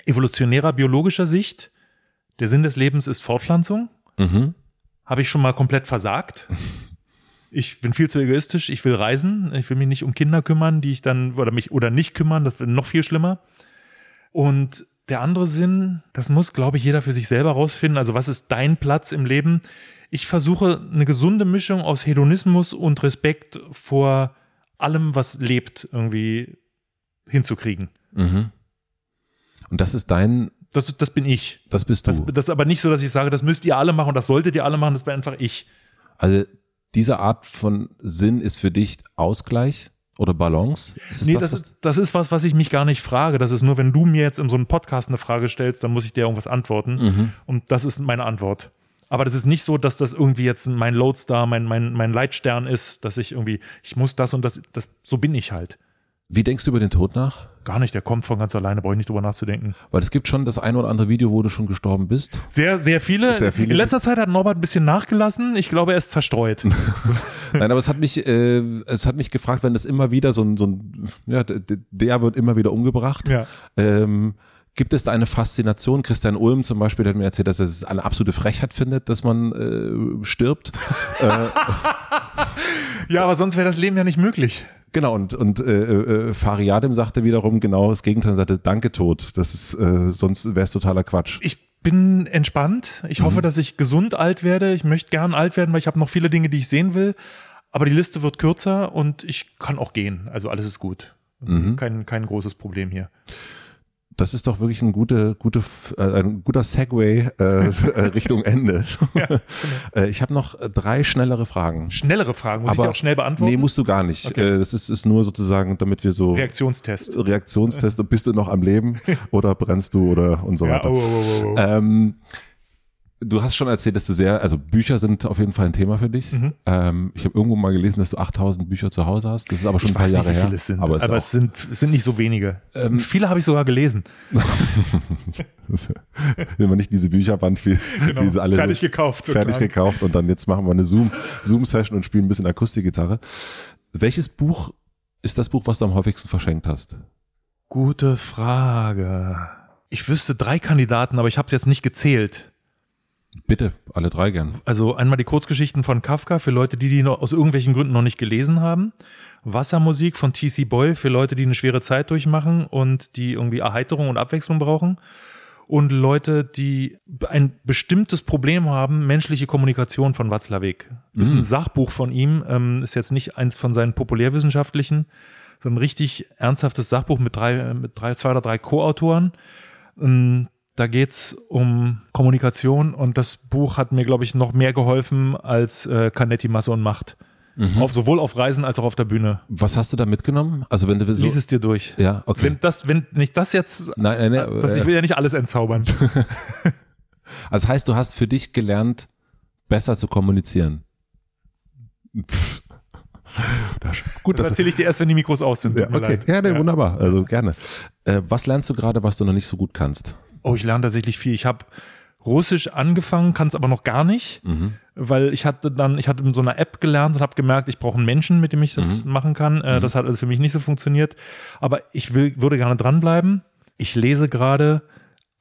evolutionärer biologischer Sicht. Der Sinn des Lebens ist Fortpflanzung. Mhm. Habe ich schon mal komplett versagt. Ich bin viel zu egoistisch. Ich will reisen. Ich will mich nicht um Kinder kümmern, die ich dann oder mich oder nicht kümmern. Das wird noch viel schlimmer. Und der andere Sinn, das muss, glaube ich, jeder für sich selber rausfinden. Also was ist dein Platz im Leben? Ich versuche eine gesunde Mischung aus Hedonismus und Respekt vor allem, was lebt, irgendwie hinzukriegen. Mhm. Und das ist dein, Das, das bin ich. das bist du. Das, das ist aber nicht so, dass ich sage, das müsst ihr alle machen und das solltet ihr alle machen. Das bin einfach ich. Also diese Art von Sinn ist für dich Ausgleich oder Balance? Ist Nee, das, das, ist, das ist was, was ich mich gar nicht frage. Das ist nur, wenn du mir jetzt in so einem Podcast eine Frage stellst, dann muss ich dir irgendwas antworten. Mhm. Und das ist meine Antwort. Aber das ist nicht so, dass das irgendwie jetzt mein Lodestar, mein, mein, mein Leitstern ist, dass ich irgendwie, ich muss das und das, das, so bin ich halt. Wie denkst du über den Tod nach? Gar nicht, der kommt von ganz alleine, brauche ich nicht drüber nachzudenken. Weil es gibt schon das ein oder andere Video, wo du schon gestorben bist. Sehr, sehr viele. Sehr viele. In letzter Zeit hat Norbert ein bisschen nachgelassen. Ich glaube, er ist zerstreut. Nein, aber es hat mich, äh, es hat mich gefragt, wenn das immer wieder so ein, so ein ja, der wird immer wieder umgebracht. Ja. Ähm, gibt es da eine Faszination? Christian Ulm zum Beispiel der hat mir erzählt, dass er es eine absolute Frechheit findet, dass man äh, stirbt. ja, aber sonst wäre das Leben ja nicht möglich. Genau, und, und äh, äh, Fariadim sagte wiederum genau das Gegenteil, sagte, danke Tod. Das ist, äh, sonst wäre es totaler Quatsch. Ich bin entspannt. Ich hoffe, dass ich gesund alt werde. Ich möchte gern alt werden, weil ich habe noch viele Dinge, die ich sehen will. Aber die Liste wird kürzer und ich kann auch gehen. Also alles ist gut. Kein, kein großes Problem hier. Das ist doch wirklich ein, gute, gute, äh, ein guter Segway äh, äh, Richtung Ende. äh, ich habe noch äh, drei schnellere Fragen. Schnellere Fragen. Muss ich die auch schnell beantworten? Nee, musst du gar nicht. Okay. Äh, das ist, ist nur sozusagen, damit wir so Reaktionstest. Reaktionstest, bist du noch am Leben oder brennst du oder und so Ja, weiter. oh, oh, oh, oh. Ähm, du hast schon erzählt, dass du sehr, also Bücher sind auf jeden Fall ein Thema für dich. Mhm. Ähm, ich habe irgendwo mal gelesen, dass du 8000 Bücher zu Hause hast. Das ist aber schon ich ein paar weiß Jahre nicht, wie her. viele es sind, aber, aber, ist ja es, sind, es sind nicht so wenige. Ähm, viele habe ich sogar gelesen. Das immer nicht diese Bücherband, wie, Genau. wie sie alle Fertig so, gekauft. fertig sozusagen. gekauft und dann jetzt machen wir eine Zoom, Zoom-Session und spielen ein bisschen Akustikgitarre. Welches Buch ist das Buch, was du am häufigsten verschenkt hast? Gute Frage. Ich wüsste drei Kandidaten, aber ich habe es jetzt nicht gezählt. Bitte, alle drei gern. Also einmal die Kurzgeschichten von Kafka für Leute, die die noch aus irgendwelchen Gründen noch nicht gelesen haben. Wassermusik von TC Boy für Leute, die eine schwere Zeit durchmachen und die irgendwie Erheiterung und Abwechslung brauchen. und Leute, die ein bestimmtes Problem haben, menschliche Kommunikation von Watzlawick. Das ist ein Sachbuch von ihm, ähm, ist jetzt nicht eins von seinen populärwissenschaftlichen, so ein richtig ernsthaftes Sachbuch mit drei, mit drei, zwei oder drei Co-Autoren. Ähm, Da geht's um Kommunikation und das Buch hat mir, glaube ich, noch mehr geholfen als äh, Canetti, Masse und Macht. Auf, sowohl auf Reisen als auch auf der Bühne. Was hast du da mitgenommen? Also wenn du so, Lies es dir durch. ja, okay. Wenn das, wenn nicht das jetzt, Nein, nein, nein, das, ich äh, will ja nicht alles entzaubern. also das heißt, du hast für dich gelernt, besser zu kommunizieren. Pff. Gut, Das erzähle ich dir erst, wenn die Mikros aus sind. ja, okay. leid. Ja, nee, wunderbar. Also gerne. Äh, was lernst du gerade, was du noch nicht so gut kannst? Oh, ich lerne tatsächlich viel. Ich habe Russisch angefangen, kann es aber noch gar nicht, Mhm. weil ich hatte dann, ich hatte in so einer App gelernt und habe gemerkt, ich brauche einen Menschen, mit dem ich das Mhm. machen kann. Äh, Das hat also für mich nicht so funktioniert. Aber ich will, würde gerne dranbleiben. Ich lese gerade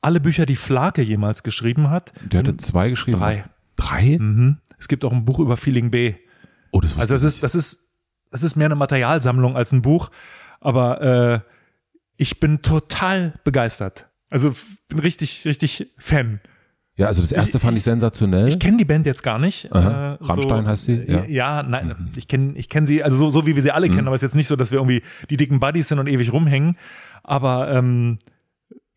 alle Bücher, die Flake jemals geschrieben hat. Der hatte zwei geschrieben. Drei. Drei? Mhm. Es gibt auch ein Buch über Feeling B. Oh, das Also das ist, das ist, das ist mehr eine Materialsammlung als ein Buch, aber äh, ich bin total begeistert. Also bin richtig, richtig Fan. ja, also das erste fand ich sensationell. Ich kenne die Band jetzt gar nicht. Aha. Äh, Rammstein heißt sie, ja. Ja, nein, ich kenne ich kenn sie, also so, so wie wir sie alle kennen, aber es ist jetzt nicht so, dass wir irgendwie die dicken Buddies sind und ewig rumhängen. Aber ähm,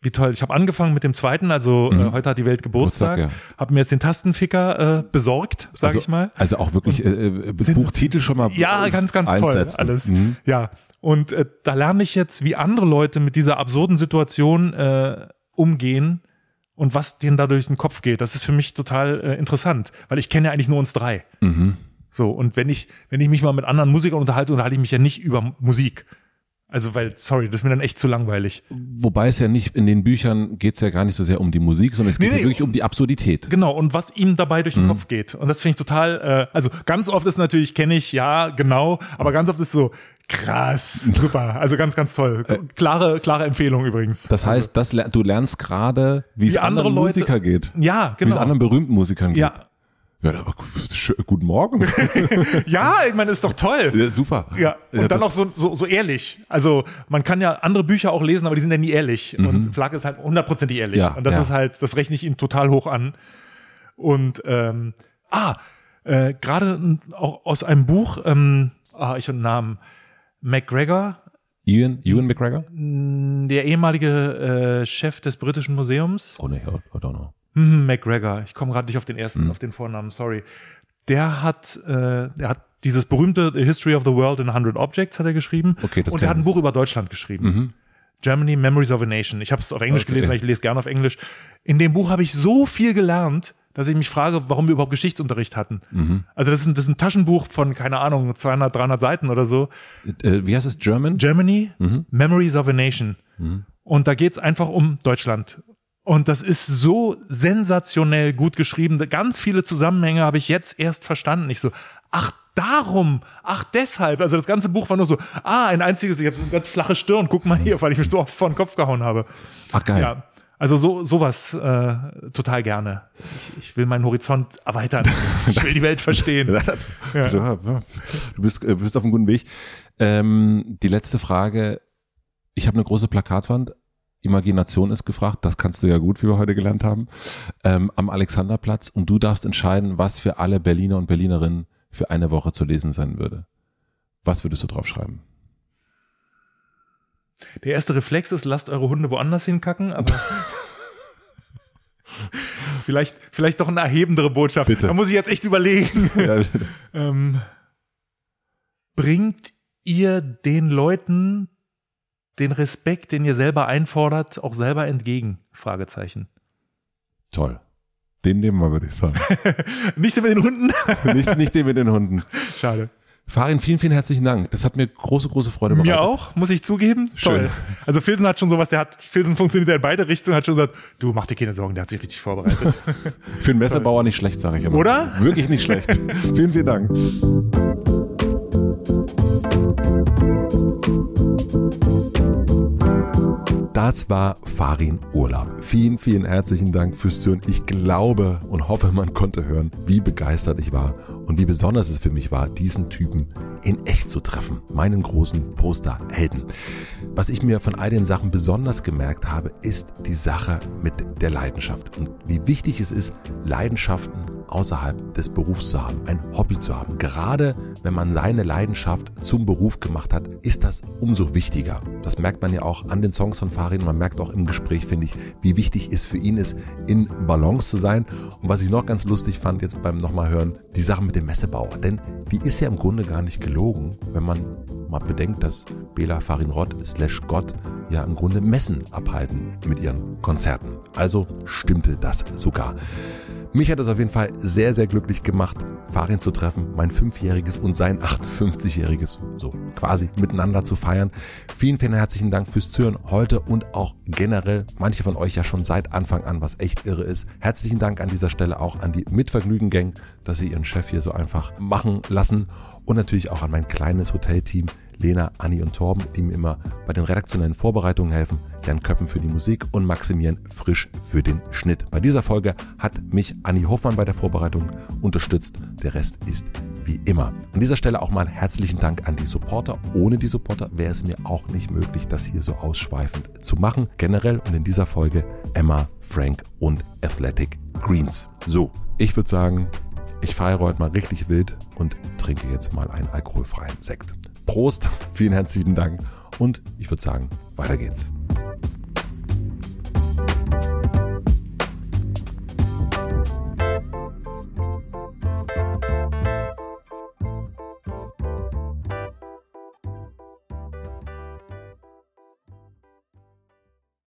wie toll. Ich habe angefangen mit dem zweiten, also äh, heute hat die Welt Geburtstag. Geburtstag, Habe mir jetzt den Tastenficker äh, besorgt, sag also, ich mal. Also auch wirklich äh, äh, Buchtitel schon mal Ja, ganz, ganz toll einsetzen. alles. Mhm. Ja, und äh, da lerne ich jetzt, wie andere Leute mit dieser absurden Situation äh, umgehen und was denen da durch den Kopf geht. Das ist für mich total äh, interessant, weil ich kenne ja eigentlich nur uns drei. Mhm. So, und wenn ich, wenn ich mich mal mit anderen Musikern unterhalte, unterhalte ich mich ja nicht über Musik. Also, weil, sorry, das ist mir dann echt zu langweilig. Wobei es ja nicht, in den Büchern geht es ja gar nicht so sehr um die Musik, sondern es geht Nee, ja nee. wirklich um die Absurdität. Genau, und was ihm dabei durch den Kopf geht. Und das finde ich total, äh, also ganz oft ist natürlich, kenne ich, ja, genau, aber ganz oft ist so, krass, super, also ganz, ganz toll. Klare, klare Empfehlung übrigens. Das heißt, das, ler- du lernst gerade, wie es Wie andere anderen Leute- Musiker geht. ja, Wie es genau. anderen berühmten Musikern geht. Ja, Ja, aber guten Morgen. ja, ich meine, ist doch toll. ja, super. Ja, und Ja, dann auch so, so, so ehrlich. Also man kann ja andere Bücher auch lesen, aber die sind ja nie ehrlich. Und Flagge ist halt hundertprozentig ehrlich. Mhm. Ja, und das ist halt, das rechne ich ihm total hoch an. Und ähm, ah, äh, gerade auch aus einem Buch, ähm, ah, ich und Namen, McGregor, Ian, Ewan McGregor? der ehemalige äh, Chef des britischen Museums, Oh nee, I I don't know. Hm, McGregor, ich komme gerade nicht auf den ersten, Mhm. auf den Vornamen, sorry. Der hat, äh, der hat dieses berühmte The History of the World in 100 Objects hat er geschrieben. Okay, das und er hat ein Buch über Deutschland geschrieben. Mhm. Germany Memories of a Nation. Ich habe es auf Englisch Okay. gelesen, weil ich lese gerne auf Englisch. In dem Buch habe ich so viel gelernt, dass ich mich frage, warum wir überhaupt Geschichtsunterricht hatten. Mhm. Also das ist, ein, das ist ein Taschenbuch von, keine Ahnung, 200, 300 Seiten oder so. Äh, wie heißt es? German? Germany, Mhm. Memories of a Nation. Und da geht's einfach um Deutschland. Und das ist so sensationell gut geschrieben. Ganz viele Zusammenhänge habe ich jetzt erst verstanden. Ich so, ach, darum, ach, deshalb. Also das ganze Buch war nur so, ah, ein einziges, ich habe eine ganz flache Stirn, guck mal hier, weil ich mich so oft vor den Kopf gehauen habe. Ach geil. Ja. Also so sowas äh, total gerne. Ich, ich will meinen Horizont erweitern. Ich will die Welt verstehen. Ja. Du bist, äh, bist auf einem guten Weg. Ähm, die letzte Frage. Ich habe eine große Plakatwand. Imagination ist gefragt. Das kannst du ja gut, wie wir heute gelernt haben. Ähm, am Alexanderplatz. Und du darfst entscheiden, was für alle Berliner und Berlinerinnen für eine Woche zu lesen sein würde. Was würdest du drauf schreiben? Der erste Reflex ist, lasst eure Hunde woanders hinkacken, aber vielleicht, vielleicht doch eine erhebendere Botschaft. Bitte. Da muss ich jetzt echt überlegen. Ja, ähm, bringt ihr den Leuten den Respekt, den ihr selber einfordert, auch selber entgegen? Fragezeichen. toll. Den nehmen wir, würde ich sagen. Nicht mit den Hunden? nicht, nicht den mit den Hunden. Schade. Farin, vielen, vielen herzlichen Dank. Das hat mir große, große Freude bereitet. Mir auch, muss ich zugeben. Schön. Toll. Also Filsen hat schon sowas, der hat, Filsen funktioniert in beide Richtungen, hat schon gesagt, du mach dir keine Sorgen, der hat sich richtig vorbereitet. Für einen Messebauer nicht schlecht, sage ich immer. Oder? Wirklich nicht schlecht. vielen, vielen Dank. Das war Farin Urlaub. Vielen, vielen herzlichen Dank fürs Zuhören. Ich glaube und hoffe, man konnte hören, wie begeistert ich war und wie besonders es für mich war, diesen Typen in echt zu treffen. Meinen großen Posterhelden. Was ich mir von all den Sachen besonders gemerkt habe, ist die Sache mit der Leidenschaft und wie wichtig es ist, Leidenschaften außerhalb des Berufs zu haben, ein Hobby zu haben. Gerade wenn man seine Leidenschaft zum Beruf gemacht hat, ist das umso wichtiger. Das merkt man ja auch an den Songs von Farin. Man merkt auch im Gespräch, finde ich, wie wichtig es für ihn ist, in Balance zu sein. Und was ich noch ganz lustig fand jetzt beim nochmal hören, die Sache mit dem Messebauer. Denn die ist ja im Grunde gar nicht gelogen, wenn man mal bedenkt, dass Bela Farin Rott slash Gott ja im Grunde Messen abhalten mit ihren Konzerten. Also stimmte das sogar. Mich hat es auf jeden Fall sehr, sehr glücklich gemacht, Farin zu treffen, mein fünfjähriges und sein 58-jähriges, so quasi miteinander zu feiern. Vielen, vielen herzlichen Dank fürs Zuhören heute und auch generell. Manche von euch ja schon seit Anfang an, was echt irre ist. Herzlichen Dank an dieser Stelle auch an die Mitvergnügen-Gang, dass sie ihren Chef hier so einfach machen lassen und natürlich auch an mein kleines Hotelteam, Lena, Anni und Torben, die mir immer bei den redaktionellen Vorbereitungen helfen, Jan Köppen für die Musik und Maximilian Frisch für den Schnitt. Bei dieser Folge hat mich Anni Hoffmann bei der Vorbereitung unterstützt. Der Rest ist wie immer. An dieser Stelle auch mal herzlichen Dank an die Supporter. Ohne die Supporter wäre es mir auch nicht möglich, das hier so ausschweifend zu machen. Generell und in dieser Folge Emma, Frank und Athletic Greens. So, ich würde sagen, ich feiere heute mal richtig wild und trinke jetzt mal einen alkoholfreien Sekt. Prost, vielen herzlichen Dank und ich würde sagen, weiter geht's.